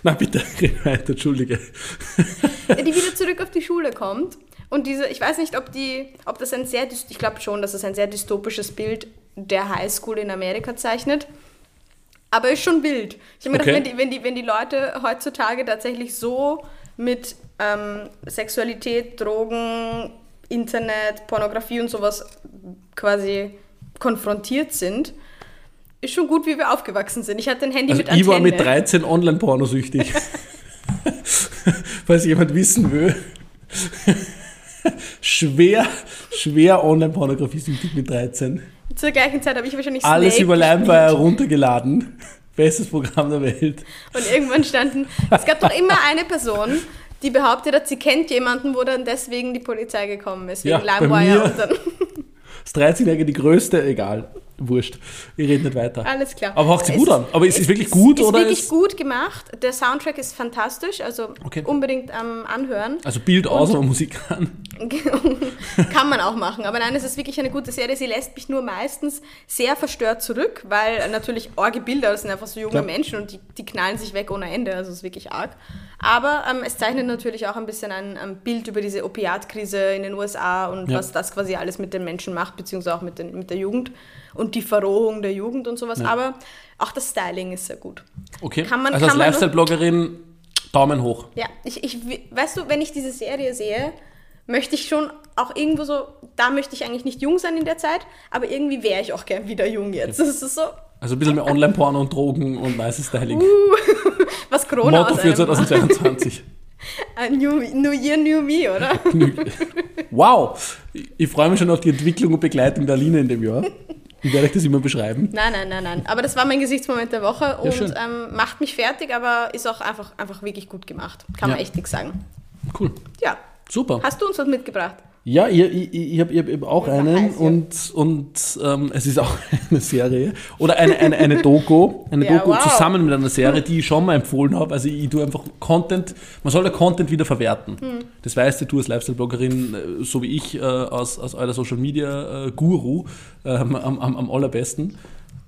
Na bitte, weiter, entschuldige. Die wieder zurück auf die Schule kommt. Und diese, ich weiß nicht, ob die, ob das ein sehr, ich glaube schon, dass es ein sehr dystopisches Bild der Highschool in Amerika zeichnet. Aber ist schon wild. Ich habe mir Okay. gedacht, wenn die, wenn, die, wenn die Leute heutzutage tatsächlich so mit ähm, Sexualität, Drogen, Internet, Pornografie und sowas quasi konfrontiert sind, ist schon gut, wie wir aufgewachsen sind. Ich hatte ein Handy Also mit Antenne. ich war mit 13 Online-Pornosüchtig. Falls jemand wissen will. Schwer, schwer Online-Pornografie-süchtig mit 13. Zur gleichen Zeit habe ich wahrscheinlich Alles Snake über LimeWire runtergeladen. Bestes Programm der Welt. Und irgendwann standen, es gab doch immer eine Person, die behauptet hat, sie kennt jemanden, wo dann deswegen die Polizei gekommen ist, wegen Ja, LimeWire. Und dann, Das 13-Jährige, die größte, egal. Wurscht. Ich rede nicht weiter. alles klar. Aber hört sich gut an. Aber ist es wirklich gut ist oder wirklich ist- gut gemacht. Der Soundtrack ist fantastisch, also Okay. unbedingt ähm, anhören. Also Bild aus, aber Musik an. Kann man auch machen. Aber nein, es ist wirklich eine gute Serie. Sie lässt mich nur meistens sehr verstört zurück, weil natürlich arge Bilder, das sind einfach so junge Klar. Menschen und die, die knallen sich weg ohne Ende. Also es ist wirklich arg. Aber ähm, es zeichnet natürlich auch ein bisschen ein, ein Bild über diese Opiatkrise in den USA und Ja. was das quasi alles mit den Menschen macht, beziehungsweise auch mit, den, mit der Jugend und die Verrohung der Jugend und sowas. Aber auch das Styling ist sehr gut. Okay. Kann man- also als Lifestyle-Bloggerin, Daumen hoch. Ja, ich, ich, weißt du, wenn ich diese Serie sehe, möchte ich schon auch irgendwo so, da möchte ich eigentlich nicht jung sein in der Zeit, aber irgendwie wäre ich auch gern wieder jung jetzt. Das ist so, Also ein bisschen mehr Online-Porno und Drogen und weißes Styling. was Corona Motto für einem macht. 2022. Ein New, New Year, New Me, oder? Wow! Ich freue mich schon auf die Entwicklung und Begleitung der Aline in dem Jahr. Wie werde ich das immer beschreiben? Nein, nein, nein, nein. Aber das war mein Gesichtsmoment der Woche und ähm, macht mich fertig, aber ist auch einfach, einfach wirklich gut gemacht. Kann man Ja. echt nichts sagen. Cool. Ja. Super. Hast du uns was mitgebracht? Ja, ich, ich, ich habe hab auch einen heiß, und, und ähm, es ist auch eine Serie oder eine, eine, eine Doku, eine Ja, Doku wow. zusammen mit einer Serie, die ich schon mal empfohlen habe. Also ich tue einfach Content, man soll ja Content wieder verwerten. Hm. Das weißt du, du als Lifestyle-Bloggerin, äh, so wie ich, äh, aus, aus eurer Social-Media-Guru ähm, am, am, am allerbesten.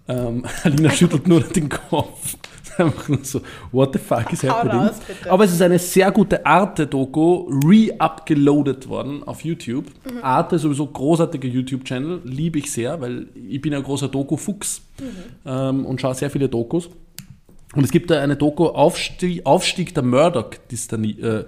Ähm, Alina schüttelt nur den Kopf. Einfach nur so, what the fuck is happening? Aber es ist eine sehr gute Arte-Doku, re-upgeloadet worden auf YouTube. Mhm. Arte ist sowieso großartiger YouTube-Channel, liebe ich sehr, weil ich bin ein großer Doku-Fuchs Mhm. ähm, und schaue sehr viele Dokus. Und es gibt da eine Doku Aufstieg, Aufstieg der Murdoch-Dynastie, äh,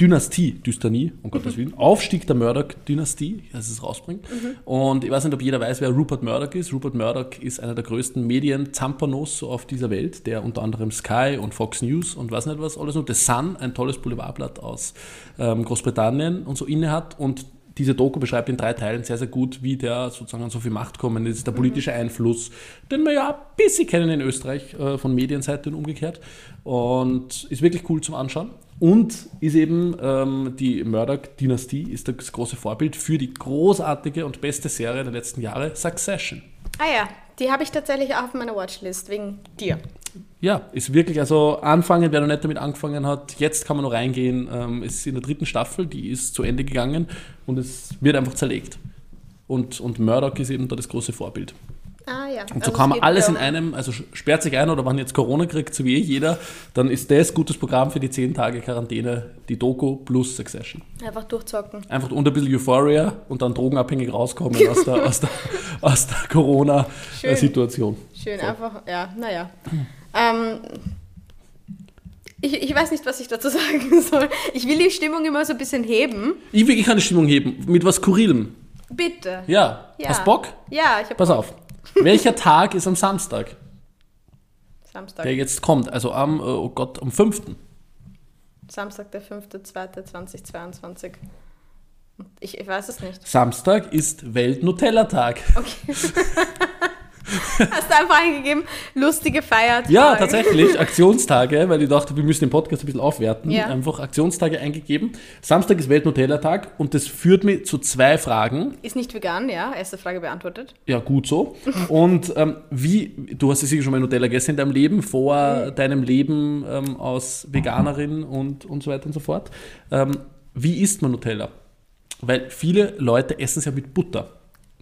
Dynastie, Dystanie, um Gottes Willen, Aufstieg der Murdoch-Dynastie, als es rausbringt. Und ich weiß nicht, ob jeder weiß, wer Rupert Murdoch ist. Rupert Murdoch ist einer der größten Medien-Zampanos auf dieser Welt, der unter anderem Sky und Fox News und weiß nicht was alles noch, The Sun, ein tolles Boulevardblatt aus ähm, Großbritannien und so inne hat. Und diese Doku beschreibt in drei Teilen sehr, sehr gut, wie der sozusagen an so viel Macht kommen ist, der politische Einfluss, den wir ja ein bisschen kennen in Österreich äh, von Medienseite und umgekehrt. Und ist wirklich cool zum Anschauen. Und ist eben ähm, die Murdoch-Dynastie ist das große Vorbild für die großartige und beste Serie der letzten Jahre, Succession. Ah ja, die habe ich tatsächlich auch auf meiner Watchlist, wegen dir. Ja, ist wirklich, also anfangen, wer noch nicht damit angefangen hat, jetzt kann man noch reingehen. Ähm, es ist in der dritten Staffel, die ist zu Ende gegangen und es wird einfach zerlegt. Und, und Murdoch ist eben da das große Vorbild. Ah ja. Und so kann man alles in einem, also sperrt sich ein oder wenn jetzt Corona kriegt, so wie eh jeder, dann ist das gutes Programm für die 10 Tage Quarantäne, die Doku plus Succession. Einfach durchzocken. Einfach und ein bisschen Euphoria und dann drogenabhängig rauskommen aus der, aus der, aus der Corona-Situation. Schön, einfach, ja, naja. Ähm, ich, ich weiß nicht, was ich dazu sagen soll. Ich will die Stimmung immer so ein bisschen heben. Ich will keine Stimmung heben, mit was Skurrilem. Bitte. Ja. Ja. Hast Bock? Ja, ich habe Pass auf. Welcher Tag ist am Samstag, Samstag. der jetzt kommt? Also am, äh, oh Gott, am 5. Samstag, der 5.2.2022. Ich, ich weiß es nicht. Samstag ist Welt-Nutella-Tag. Okay. Hast du einfach eingegeben, lustige Feiertage. Ja, tatsächlich, Aktionstage, weil ich dachte, wir müssen den Podcast ein bisschen aufwerten. Ja. Einfach Aktionstage eingegeben. Samstag ist Welt-Nutella-Tag und das führt mich zu zwei Fragen. Ist nicht vegan, ja. Erste Frage beantwortet. Ja, gut so. Und ähm, wie, du hast ja sicher schon mal Nutella gegessen in deinem Leben, vor deinem Leben ähm, als Veganerin und, und so weiter und so fort. Ähm, wie isst man Nutella? Weil viele Leute essen es ja mit Butter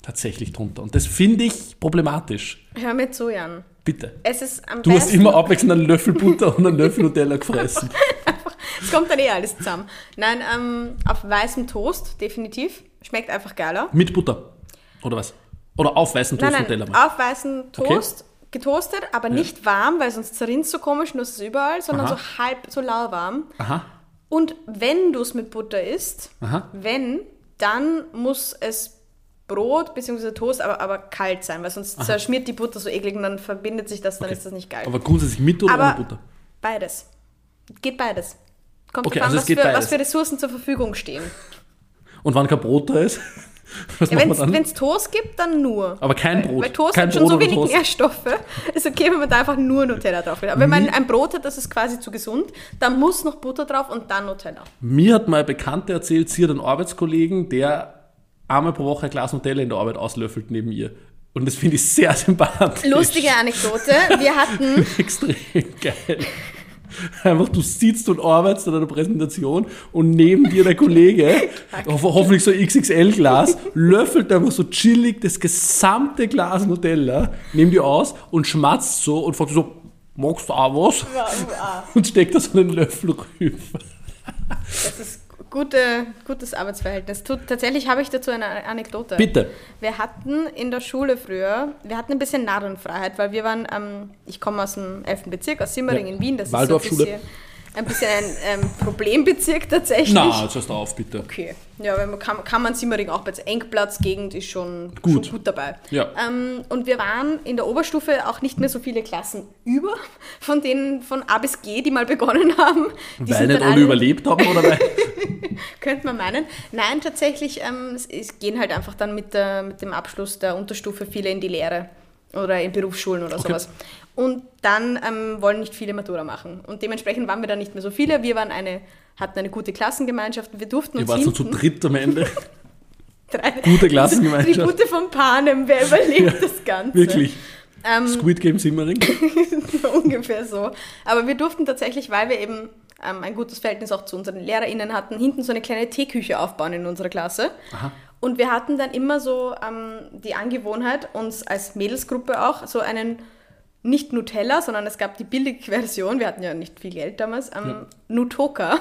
tatsächlich drunter. Und das finde ich problematisch. Hör mir zu, Jan. Bitte. Es ist am Du hast besten. immer abwechselnd einen Löffel Butter und einen Löffel Nutella gefressen. Es kommt dann eh alles zusammen. Nein, ähm, auf weißem Toast, definitiv. Schmeckt einfach geiler. Mit Butter. Oder was? Oder auf weißen Toast Nein, Nutella. nein, mal. auf weißen Toast, getoastet, aber nicht warm, weil sonst zerrinnt so komisch, nur ist es überall, sondern Aha. so halb, so lauwarm. Aha. Und wenn du es mit Butter isst, Aha. wenn, dann muss es Brot bzw. Toast, aber, aber kalt sein, weil sonst zerschmiert die Butter so eklig und dann verbindet sich das, dann ist das nicht geil. Aber grundsätzlich mit oder Aber- ohne Butter? Beides. Geht beides. Kommt Okay, drauf an, also es was, für, was für Ressourcen zur Verfügung stehen. Und wann kein Brot da ist? Ja, wenn es Toast gibt, dann nur. Aber kein Brot. Weil Toast kein hat schon Brot so wenig Toast. Nährstoffe. Ist okay, wenn man da einfach nur Nutella drauf will. Aber wenn man ein Brot hat, das ist quasi zu gesund, dann muss noch Butter drauf und dann Nutella. Mir hat mal eine Bekannte erzählt, sie hat einen Arbeitskollegen, der einmal pro Woche ein Glas Nutella in der Arbeit auslöffelt neben ihr. Und das finde ich sehr sympathisch. Lustige Anekdote. Wir hatten, Extrem geil. Einfach, du sitzt und arbeitest an einer Präsentation und neben dir der Kollege, ho hoffentlich so XXL-Glas, löffelt einfach so chillig das gesamte Glas Nutella, neben dir aus und schmatzt so und fragt so, magst du auch was? Und steckt da so einen Löffel rüber. das ist gute, gutes Arbeitsverhältnis. Tatsächlich habe ich dazu eine Anekdote. Bitte. Wir hatten in der Schule früher, wir hatten ein bisschen Narrenfreiheit, weil wir waren, ähm, ich komme aus dem 11. Bezirk, aus Simmering Ja. in Wien. Das Waldorfschule. ist so ein bisschen, ein, ähm, Problembezirk tatsächlich. Na, jetzt hörst du auf, bitte. Okay. Ja, weil man kann, kann man Simmering auch bei Engplatzgegend ist schon Gut. schon gut dabei. Ja. Ähm, und wir waren in der Oberstufe auch nicht mehr so viele Klassen über, von denen von A bis G, die mal begonnen haben. Die Weil sind nicht dann alle überlebt haben oder weil. könnte man meinen. Nein, tatsächlich, ähm, es, es gehen halt einfach dann mit, der, mit dem Abschluss der Unterstufe viele in die Lehre oder in Berufsschulen oder Okay. sowas. Und dann ähm, wollen nicht viele Matura machen. Und dementsprechend waren wir dann nicht mehr so viele. Wir waren eine, hatten eine gute Klassengemeinschaft und wir durften uns wart so zu dritt am Ende. drei, Gute Klassengemeinschaft. Tribute von Panem, wer überlebt das Ganze? Wirklich. Ähm, Squid Game Simmering. Ungefähr so. Aber wir durften tatsächlich, weil wir eben ähm, ein gutes Verhältnis auch zu unseren LehrerInnen hatten, hinten so eine kleine Teeküche aufbauen in unserer Klasse. Aha. Und wir hatten dann immer so ähm, die Angewohnheit, uns als Mädelsgruppe auch so einen, nicht Nutella, sondern es gab die Billigversion, wir hatten ja nicht viel Geld damals, ähm, Nutoka.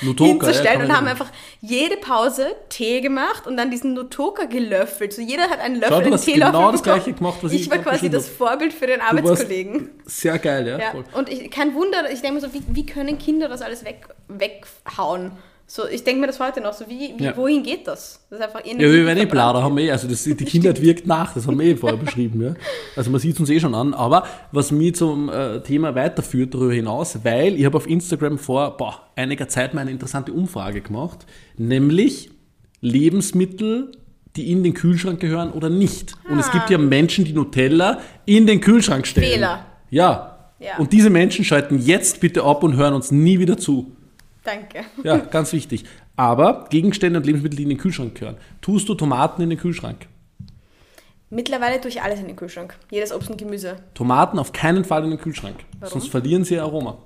Nutoka, ja, hinzustellen man und haben einfach jede Pause Tee gemacht und dann diesen Nutoka gelöffelt. So jeder hat einen Löffel, Schau, du einen hast Teelöffel genau das. Gleiche gemacht, was ich Ich war quasi das Vorbild für den Arbeitskollegen. Sehr geil, ja. Ja, und ich, kein Wunder, ich denke mir so, wie, wie können Kinder das alles weg, weghauen? So, ich denke mir das heute noch so, wie, wie, Ja. wohin geht das? Das ist einfach Ja, wir werden eh. Blader, haben wir eh, also das, die Kindheit wirkt nach, das haben wir eh vorher beschrieben. Ja. Also man sieht es uns eh schon an, aber was mich zum äh, Thema weiterführt darüber hinaus, weil ich habe auf Instagram vor boah, einiger Zeit mal eine interessante Umfrage gemacht, nämlich Lebensmittel, die in den Kühlschrank gehören oder nicht. Und es gibt ja Menschen, die Nutella in den Kühlschrank stellen. Fehler. Ja. Ja. Und diese Menschen schalten jetzt bitte ab und hören uns nie wieder zu. Danke. Ja, ganz wichtig. Aber Gegenstände und Lebensmittel, die in den Kühlschrank gehören. Tust du Tomaten in den Kühlschrank? Mittlerweile tue ich alles in den Kühlschrank. Jedes Obst und Gemüse. Tomaten auf keinen Fall in den Kühlschrank. Warum? Sonst verlieren sie ihr Aroma.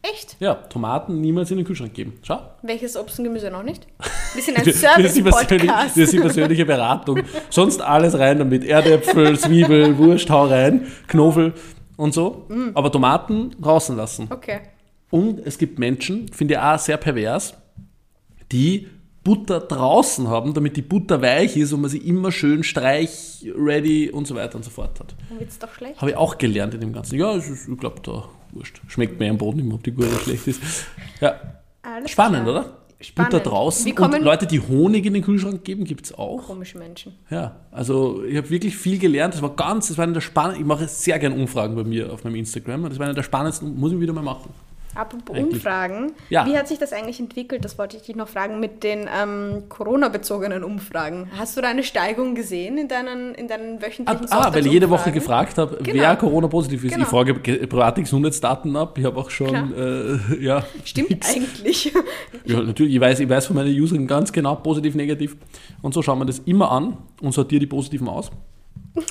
Echt? Ja, Tomaten niemals in den Kühlschrank geben. Schau. Welches Obst und Gemüse noch nicht? Wir sind ein Service-Podcast. das ist die persönliche Beratung. Sonst alles rein damit. Erdäpfel, Zwiebel, Wurst, hau rein, Knofel und so. Mm. Aber Tomaten draußen lassen. Okay. Und es gibt Menschen, finde ich auch sehr pervers, die Butter draußen haben, damit die Butter weich ist und man sie immer schön streich, ready und so weiter und so fort hat. Dann wird es doch schlecht. Habe ich auch gelernt in dem Ganzen. Ja, ist, ich glaube, da wurscht. Schmeckt mir am Boden immer, ob die gut oder schlecht ist. Ja, Alles spannend, klar. oder? Spannend. Da draußen. Wie und Leute, die Honig in den Kühlschrank geben, gibt es auch. Komische Menschen. Ja, also ich habe wirklich viel gelernt. Das war ganz, das war einer der spannendsten. Ich mache sehr gerne Umfragen bei mir auf meinem Instagram. Das war einer der spannendsten, muss ich wieder mal machen. Apropos Eigentlich. Umfragen, Ja. wie hat sich das eigentlich entwickelt? Das wollte ich dich noch fragen mit den ähm, Corona-bezogenen Umfragen. Hast du da eine Steigung gesehen in deinen, in deinen Ah, wöchentlichen ah, weil ich jede Woche gefragt habe, Genau. wer Corona-positiv ist. Genau. Ich frage ge- private Gesundheitsdaten ab. Ich habe auch schon, äh, ja. Stimmt nix. eigentlich. Ja, natürlich, ich weiß, ich weiß von meinen Usern ganz genau, positiv, negativ. Und so schauen wir das immer an und sortiere die positiven aus.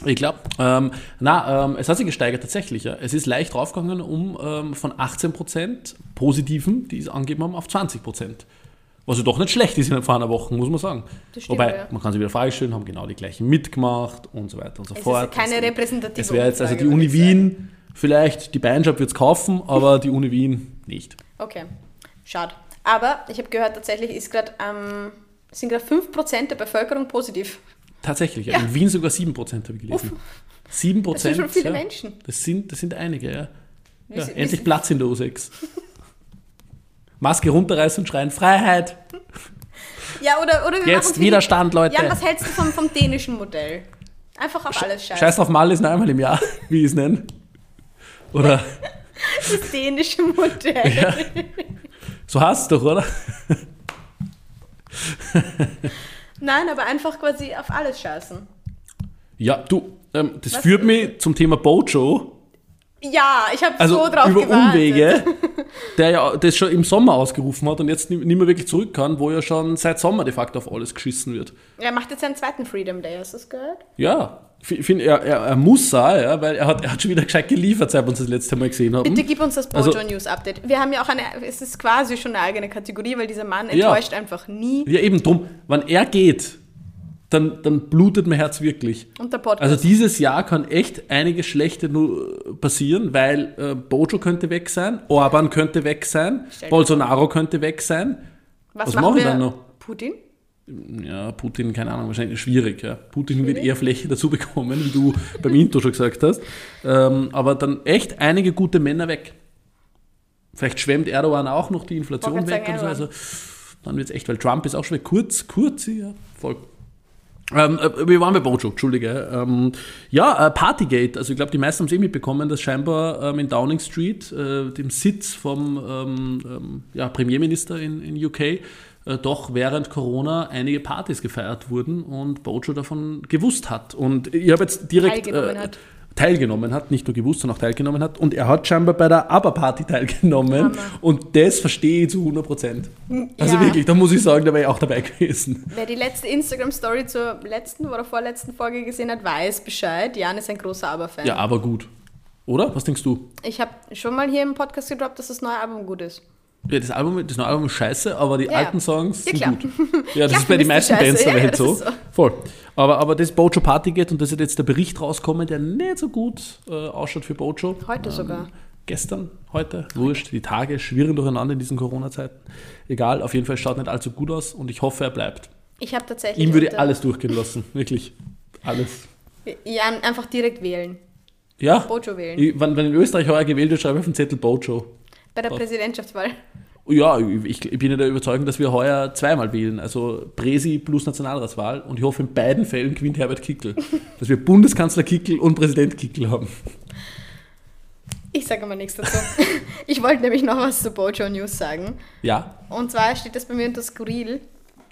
Ich glaube, ähm, na, ähm, es hat sich gesteigert tatsächlich. Ja. Es ist leicht draufgegangen um ähm, von 18% Positiven, die es angegeben haben, auf 20%. Was ja doch nicht schlecht ist in ein paar Wochen, muss man sagen. Das stimmt, Wobei, ja. man kann sich wieder Frage stellen, haben genau die gleichen mitgemacht und so weiter und so Es fort. ist keine repräsentative Es wäre jetzt also die Uni. Wien, vielleicht die Beinjob wird es kaufen, aber die Uni Wien nicht. Okay, schade. Aber ich habe gehört, tatsächlich ist grad, ähm, sind gerade 5% der Bevölkerung positiv. Tatsächlich, ja. Ja. in Wien sogar 7% habe ich gelesen. 7%. Das sind schon viele ja. Menschen. Das sind, das sind einige, ja. Ja wie endlich Platz in der U6. Maske runterreißen und schreien, Freiheit! Ja, oder, oder wir Jetzt Widerstand, Leute! Jan, was hältst du vom, vom dänischen Modell? Einfach auf alles scheißen. Scheiß auf Mal ist nur einmal im Jahr, wie ich es nenne. Oder Das dänische Modell. so hast du doch, oder? Nein, aber einfach quasi auf alles scheißen. Ja, du, ähm, das Was? führt mich zum Thema Bojo. Ja, ich habe Also so drauf über gewartet. Umwege, der ja das schon im Sommer ausgerufen hat und jetzt nicht mehr wirklich zurück kann, wo ja schon seit Sommer de facto auf alles geschissen wird. Er macht jetzt seinen zweiten Freedom Day, hast du das gehört? Ja, ich finde, er, er, er muss sein, ja, weil er hat, er hat schon wieder gescheit geliefert, seit wir uns das letzte Mal gesehen haben. Bitte gib uns das Also- Bojo News Update. Wir haben ja auch eine, es ist quasi schon eine eigene Kategorie, weil dieser Mann Ja. enttäuscht einfach nie. Ja, eben drum, wenn er geht, dann, dann blutet mein Herz wirklich. Und der Podcast. Also dieses Jahr kann echt einiges Schlechte nur passieren, weil äh, Bojo könnte weg sein, Orban könnte weg sein, Stell Bolsonaro könnte weg sein. was, was machen wir dann noch? Putin? Ja, Putin, keine Ahnung, wahrscheinlich schwierig. Ja. Putin wird eher Fläche dazu bekommen, wie du beim Intro schon gesagt hast. Ähm, aber dann echt einige gute Männer weg. Vielleicht schwemmt Erdogan auch noch die Inflation weg und so. sagen, Also dann wird es echt, weil Trump ist auch schon weg. Kurz, kurz, ja, voll. Ähm, äh, wir waren bei Bojo, Entschuldige. Ähm, ja, äh, Partygate. Also ich glaube, die meisten haben es eh mitbekommen, dass scheinbar ähm, in Downing Street, äh, dem Sitz vom ähm, ähm, ja, Premierminister in, in UK, äh, doch während Corona einige Partys gefeiert wurden und Bojo davon gewusst hat. Und ich habe jetzt direkt Teilgenommen äh, hat. Teilgenommen hat, nicht nur gewusst, sondern auch teilgenommen hat. Und er hat scheinbar bei der ABBA-Party teilgenommen. Hammer. Und das verstehe ich zu 100 Prozent. Also Ja. wirklich, da muss ich sagen, da wäre ich auch dabei gewesen. Wer die letzte Instagram-Story zur letzten oder vorletzten Folge gesehen hat, weiß Bescheid. Jan ist ein großer Aber-Fan. Ja, aber gut. Oder? Was denkst du? Ich habe schon mal hier im Podcast gedroppt, dass das neue Album gut ist. Ja, das, Album, das neue Album ist scheiße, aber die Ja. alten Songs Ja, sind klar. gut. Ja, das Klar ist bei den meisten. Bands der Ja, ja, Welt das so. so. Voll. Aber, aber das Bojo Party geht und da ist jetzt der Bericht rauskommen, der nicht so gut äh, ausschaut für Bojo. Heute sogar. Gestern, heute, wurscht, die Tage schwirren durcheinander in diesen Corona-Zeiten. Egal, auf jeden Fall schaut nicht allzu gut aus und ich hoffe, er bleibt. Ich habe tatsächlich. Ihm würde alles durchgehen lassen, wirklich. Alles. Jan einfach direkt wählen. Ja, Bojo wählen. ich, wenn, wenn in Österreich heuer gewählt wird, schreibe ich auf den Zettel Bojo. Bei der Präsidentschaftswahl. Ja, ich, ich bin ja der Überzeugung, dass wir heuer zweimal wählen. Also Präsi plus Nationalratswahl. Und ich hoffe, in beiden Fällen gewinnt Herbert Kickl. dass wir Bundeskanzler Kickl und Präsident Kickl haben. Ich sage mal nichts dazu. ich wollte nämlich noch was zu Bojo News sagen. Ja. Und zwar steht das bei mir unter Skurril,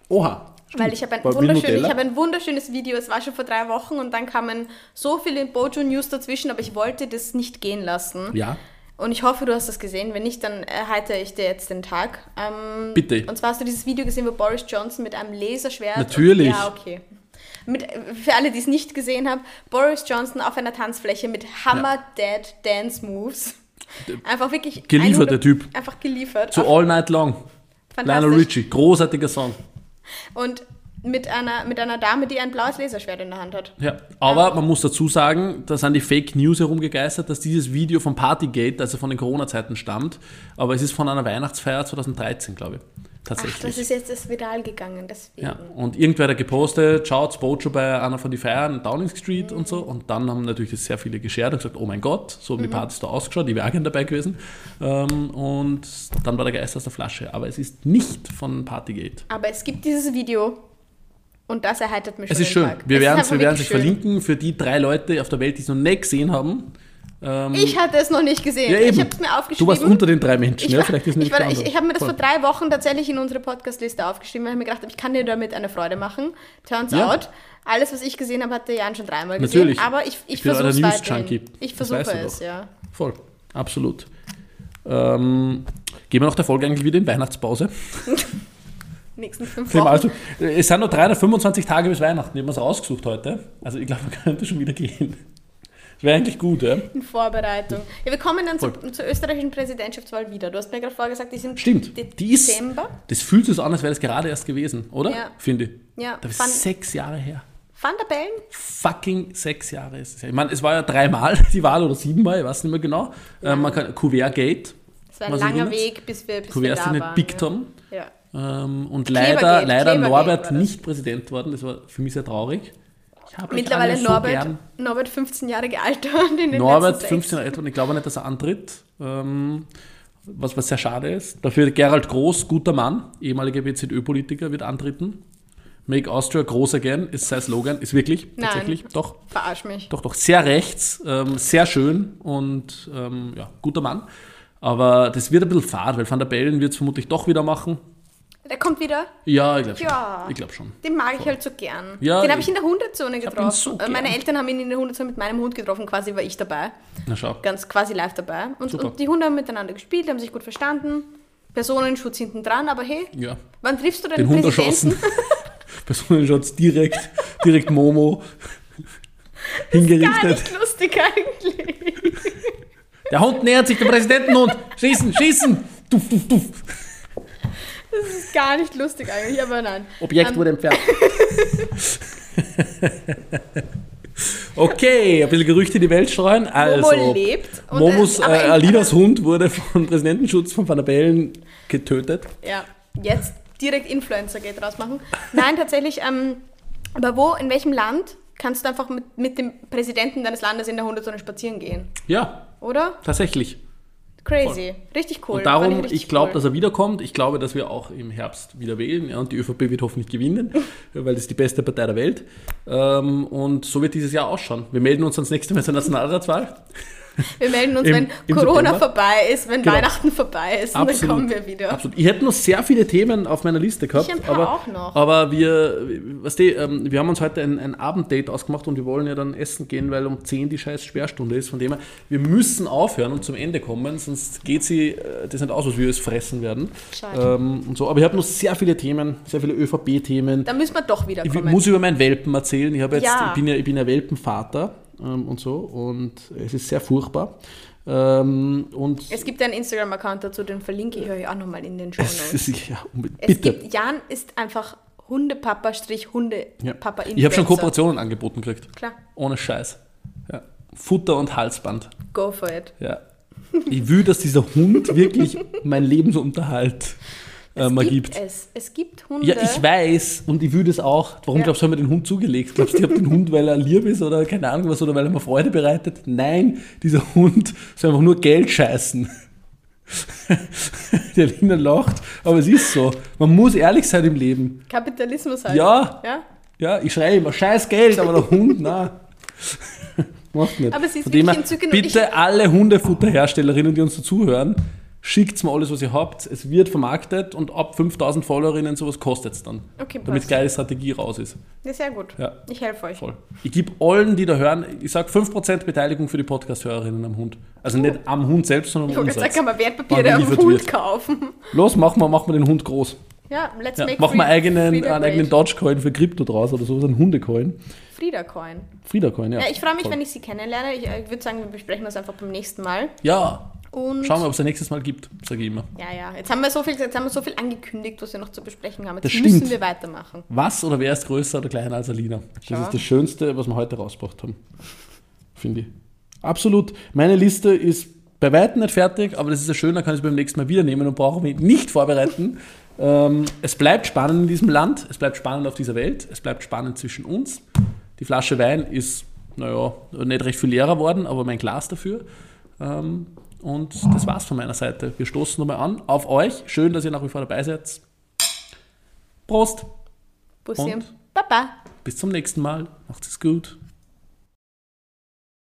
Oha. weil ich habe ein, wunderschön, ich habe ein wunderschönes Video, es war schon vor drei Wochen und dann kamen so viele Bojo News dazwischen, aber ich wollte das nicht gehen lassen. Ja. Und ich hoffe, du hast das gesehen. Wenn nicht, dann erheitere ich dir jetzt den Tag. Ähm, Bitte. Und zwar hast du dieses Video gesehen, wo Boris Johnson mit einem Laserschwert. Natürlich. Und, ja, okay. Mit, für alle, die es nicht gesehen haben, Boris Johnson auf einer Tanzfläche mit Hammer Dead Dance Moves. Einfach wirklich. Geliefert, der Typ. Einfach geliefert. So All Night Long. Lionel. Richie. Großartiger Song. Und mit einer, mit einer Dame, die ein blaues Laserschwert in der Hand hat. Ja, aber man muss dazu sagen, da sind die Fake News herumgegeistert, dass dieses Video vom Partygate, also von den Corona-Zeiten stammt, aber es ist von einer Weihnachtsfeier 2013, glaube ich. tatsächlich. Ach, das ist jetzt das viral gegangen, deswegen. Ja, und irgendwer hat gepostet, schaut, Bojo bei einer von den Feiern in Downing Street und so. Und dann haben natürlich das sehr viele geshared und gesagt, oh mein Gott, so haben die Partys da ausgeschaut, die wäre auch gerne dabei gewesen. Ähm, und dann war der Geist aus der Flasche. Aber es ist nicht von Partygate. Aber es gibt dieses Video und das erheitert mich Es schon ist den schön. Tag. Wir Es ist werden es wir schön. verlinken für die drei Leute auf der Welt, die es noch nicht gesehen haben. Ähm, Ich hatte es noch nicht gesehen. ja. Ich habe es mir du aufgeschrieben. warst unter den drei Menschen, Ich, ja? Vielleicht ist es ich, war- ich, ich habe mir das Voll. vor drei Wochen tatsächlich in unsere Podcast-Liste aufgeschrieben, weil ich mir gedacht habe, ich kann dir damit eine Freude machen. Turns Ja. out, alles, was ich gesehen habe, hat der Jan schon dreimal Natürlich. gesehen. Aber ich, ich, Ich versuche es weiterhin. Ich versuche du es, ja. Voll, absolut. Ähm, gehen wir nach der Folge eigentlich wieder in Weihnachtspause? Nächsten fünf Wochen. Also, es sind noch 325 Tage bis Weihnachten. Ich habe es rausgesucht heute. Also ich glaube, man könnte schon wieder gehen. Das wäre eigentlich gut, ja? in Vorbereitung. Ja, wir kommen dann zu, zur österreichischen Präsidentschaftswahl wieder. Du hast mir gerade vorher gesagt, die sind Stimmt. im Die ist, Dezember. das fühlt sich so an, als wäre das gerade erst gewesen, oder? Ja. Finde ich. Ja, Das Van- ist sechs Jahre her. Van der Bellen? Fucking sechs Jahre ist es. her. Ich meine, es war ja dreimal die Wahl oder siebenmal, ich weiß nicht mehr genau. Ähm, man kann, Kuvert Gate. Es war ein langer? Weg, bis wir, bis wir Kuvert da sind nicht waren. Big ja. Tom. Ja. Ähm, und Klebergate, leider, leider Klebergate Norbert nicht Präsident worden. Das war für mich sehr traurig. Ich habe euch Mittlerweile so Norbert, gern. Norbert 15 Jahre gealtert in den Norbert, letzten 15 Jahre alt und ich glaube nicht, dass er antritt. Ähm, was, was sehr schade ist. Dafür Gerald Groß, guter Mann, ehemaliger BZÖ-Politiker, wird antreten. Make Austria groß again ist sein Slogan. Ist wirklich, Nein. tatsächlich. Doch, Verarsch mich. doch, doch. Sehr rechts, ähm, sehr schön und ähm, ja, guter Mann. Aber das wird ein bisschen fad, weil Van der Bellen wird es vermutlich doch wieder machen. Der kommt wieder. Ja, ich glaube schon. Ja. Ich glaube schon. Den mag ich halt so gern. Ja, den habe ich- in der Hundezone getroffen. so Äh, Meine. Eltern haben ihn in der Hundezone mit meinem Hund getroffen, quasi war ich dabei. Na schau. Ganz quasi live dabei. Und, Super. und die Hunde haben miteinander gespielt, haben sich gut verstanden. Personenschutz hinten dran, aber hey, Ja. wann triffst du den, Den Präsidenten? erschossen. Personenschutz direkt, direkt Momo Gar hingerichtet. nicht lustig eigentlich. Der Hund nähert sich dem Präsidentenhund. Schießen, schießen. Tuff, tuff, tuff. Das ist gar nicht lustig eigentlich, aber nein. Objekt Ähm, wurde entfernt. okay, ein bisschen Gerüchte in die Welt streuen. Also, Momo lebt. und, Momos, äh, in- Alinas Hund wurde von Präsidentenschutz von Van der Bellen getötet. Ja, jetzt direkt Influencer geht rausmachen. Nein, tatsächlich, ähm, aber wo, in welchem Land kannst du einfach mit, mit dem Präsidenten deines Landes in der Hundezone spazieren gehen? Ja, Oder? tatsächlich. Crazy. Richtig cool. Und darum, ich, richtig glaube, cool. dass er wiederkommt. Ich glaube, dass wir auch im Herbst wieder wählen. Ja, und die ÖVP wird hoffentlich gewinnen, weil das ist die beste Partei der Welt. Ähm, und so wird dieses Jahr ausschauen. Wir melden uns ans nächste Mal zur Nationalratswahl. Wir melden uns, im- wenn im Corona September. vorbei ist, wenn Genau. Weihnachten vorbei ist, und dann kommen wir wieder. Absolut. Ich hätte noch sehr viele Themen auf meiner Liste gehabt. Ich ein paar aber, auch noch. Aber wir, weißt du, ähm, wir haben uns heute ein, ein Abenddate ausgemacht und wir wollen ja dann essen gehen, weil um 10 die scheiß Sperrstunde ist. Von dem her, wir müssen aufhören und zum Ende kommen, sonst geht sie äh, das nicht aus, was wir es fressen werden. Schade. Ähm, und so. Aber ich habe noch sehr viele Themen, sehr viele ÖVP-Themen. Dann müssen wir doch wieder Ich kommen. muss über meinen Welpen erzählen. Ich, jetzt, Ja. ich, bin, ja, ich bin ja Welpenvater ähm, und so und es ist sehr furchtbar. Ähm, und es gibt einen Instagram-Account dazu, den verlinke ich euch auch nochmal in den Show es Notes. ja. Es bitte. gibt, Jan ist einfach Hundepapa-Hundepapa Ja. Ich habe schon Kooperationen angeboten gekriegt. Klar, Ohne Scheiß. Ja. Futter und Halsband. go for it. Ja. Ich will, dass dieser Hund wirklich meinen Lebensunterhalt äh, mal gibt gibt. es. Es gibt Hunde. Ja, ich weiß und ich will das auch. Warum Ja. glaubst du, haben wir den Hund zugelegt? Glaubst du, ich habe den Hund, weil er lieb ist oder keine Ahnung was oder weil er mir Freude bereitet? Nein, dieser Hund soll einfach nur Geld scheißen. Der Lina lacht, aber es ist so. Man muss ehrlich sein im Leben. Kapitalismus halt. Ja, ja? ja, ich schreie immer, scheiß Geld, aber der Hund, na. Macht nicht. Aber es ist Von wirklich her. Bitte alle Hundefutterherstellerinnen, die uns dazuhören, schickt mir alles, was ihr habt. Es wird vermarktet und ab 5000 Followerinnen sowas kostet es dann. Okay, Damit geile Strategie raus ist. Ja, sehr gut. Ja. Ich helfe euch. Voll. Ich gebe allen, die da hören, ich sage 5% Beteiligung für die Podcast-Hörerinnen am Hund. Also nicht am Hund selbst, sondern am jetzt Umsatz. sagen, kann man Wertpapiere am Hund wird. kaufen. Los, machen wir, machen wir den Hund groß. Ja, let's Ja, make machen wir eigenen, einen eigenen great. Dogecoin für Krypto draus oder so, so einen Hundecoin. Frida Coin. Frieda-Coin, ja. Ja, ich freue mich, Voll. wenn ich sie kennenlerne. Ich, äh, ich würde sagen, wir besprechen das einfach beim nächsten Mal. Ja, Und schauen wir, ob es ein nächstes Mal gibt, sage ich immer. ja, ja. Jetzt haben wir so viel, jetzt haben wir so viel angekündigt, was wir noch zu besprechen haben. Jetzt Das müssen stimmt. wir weitermachen. Was oder wer ist größer oder kleiner als Alina? Das Schau. ist das Schönste, was wir heute rausgebracht haben. Finde ich. Absolut. Meine Liste ist bei weitem nicht fertig, aber das ist ja schön, dann kann ich es beim nächsten Mal wieder nehmen und brauche mich nicht vorbereiten. Ähm, es bleibt spannend in diesem Land, es bleibt spannend auf dieser Welt, es bleibt spannend zwischen uns. Die Flasche Wein ist, naja, nicht recht viel leerer worden, aber mein Glas dafür. Ähm, und das war's von meiner Seite. Wir stoßen nochmal an auf euch. Schön, dass ihr nach wie vor dabei seid. Prost! Bussi. Und? Baba. Bis zum nächsten Mal. Macht's es gut.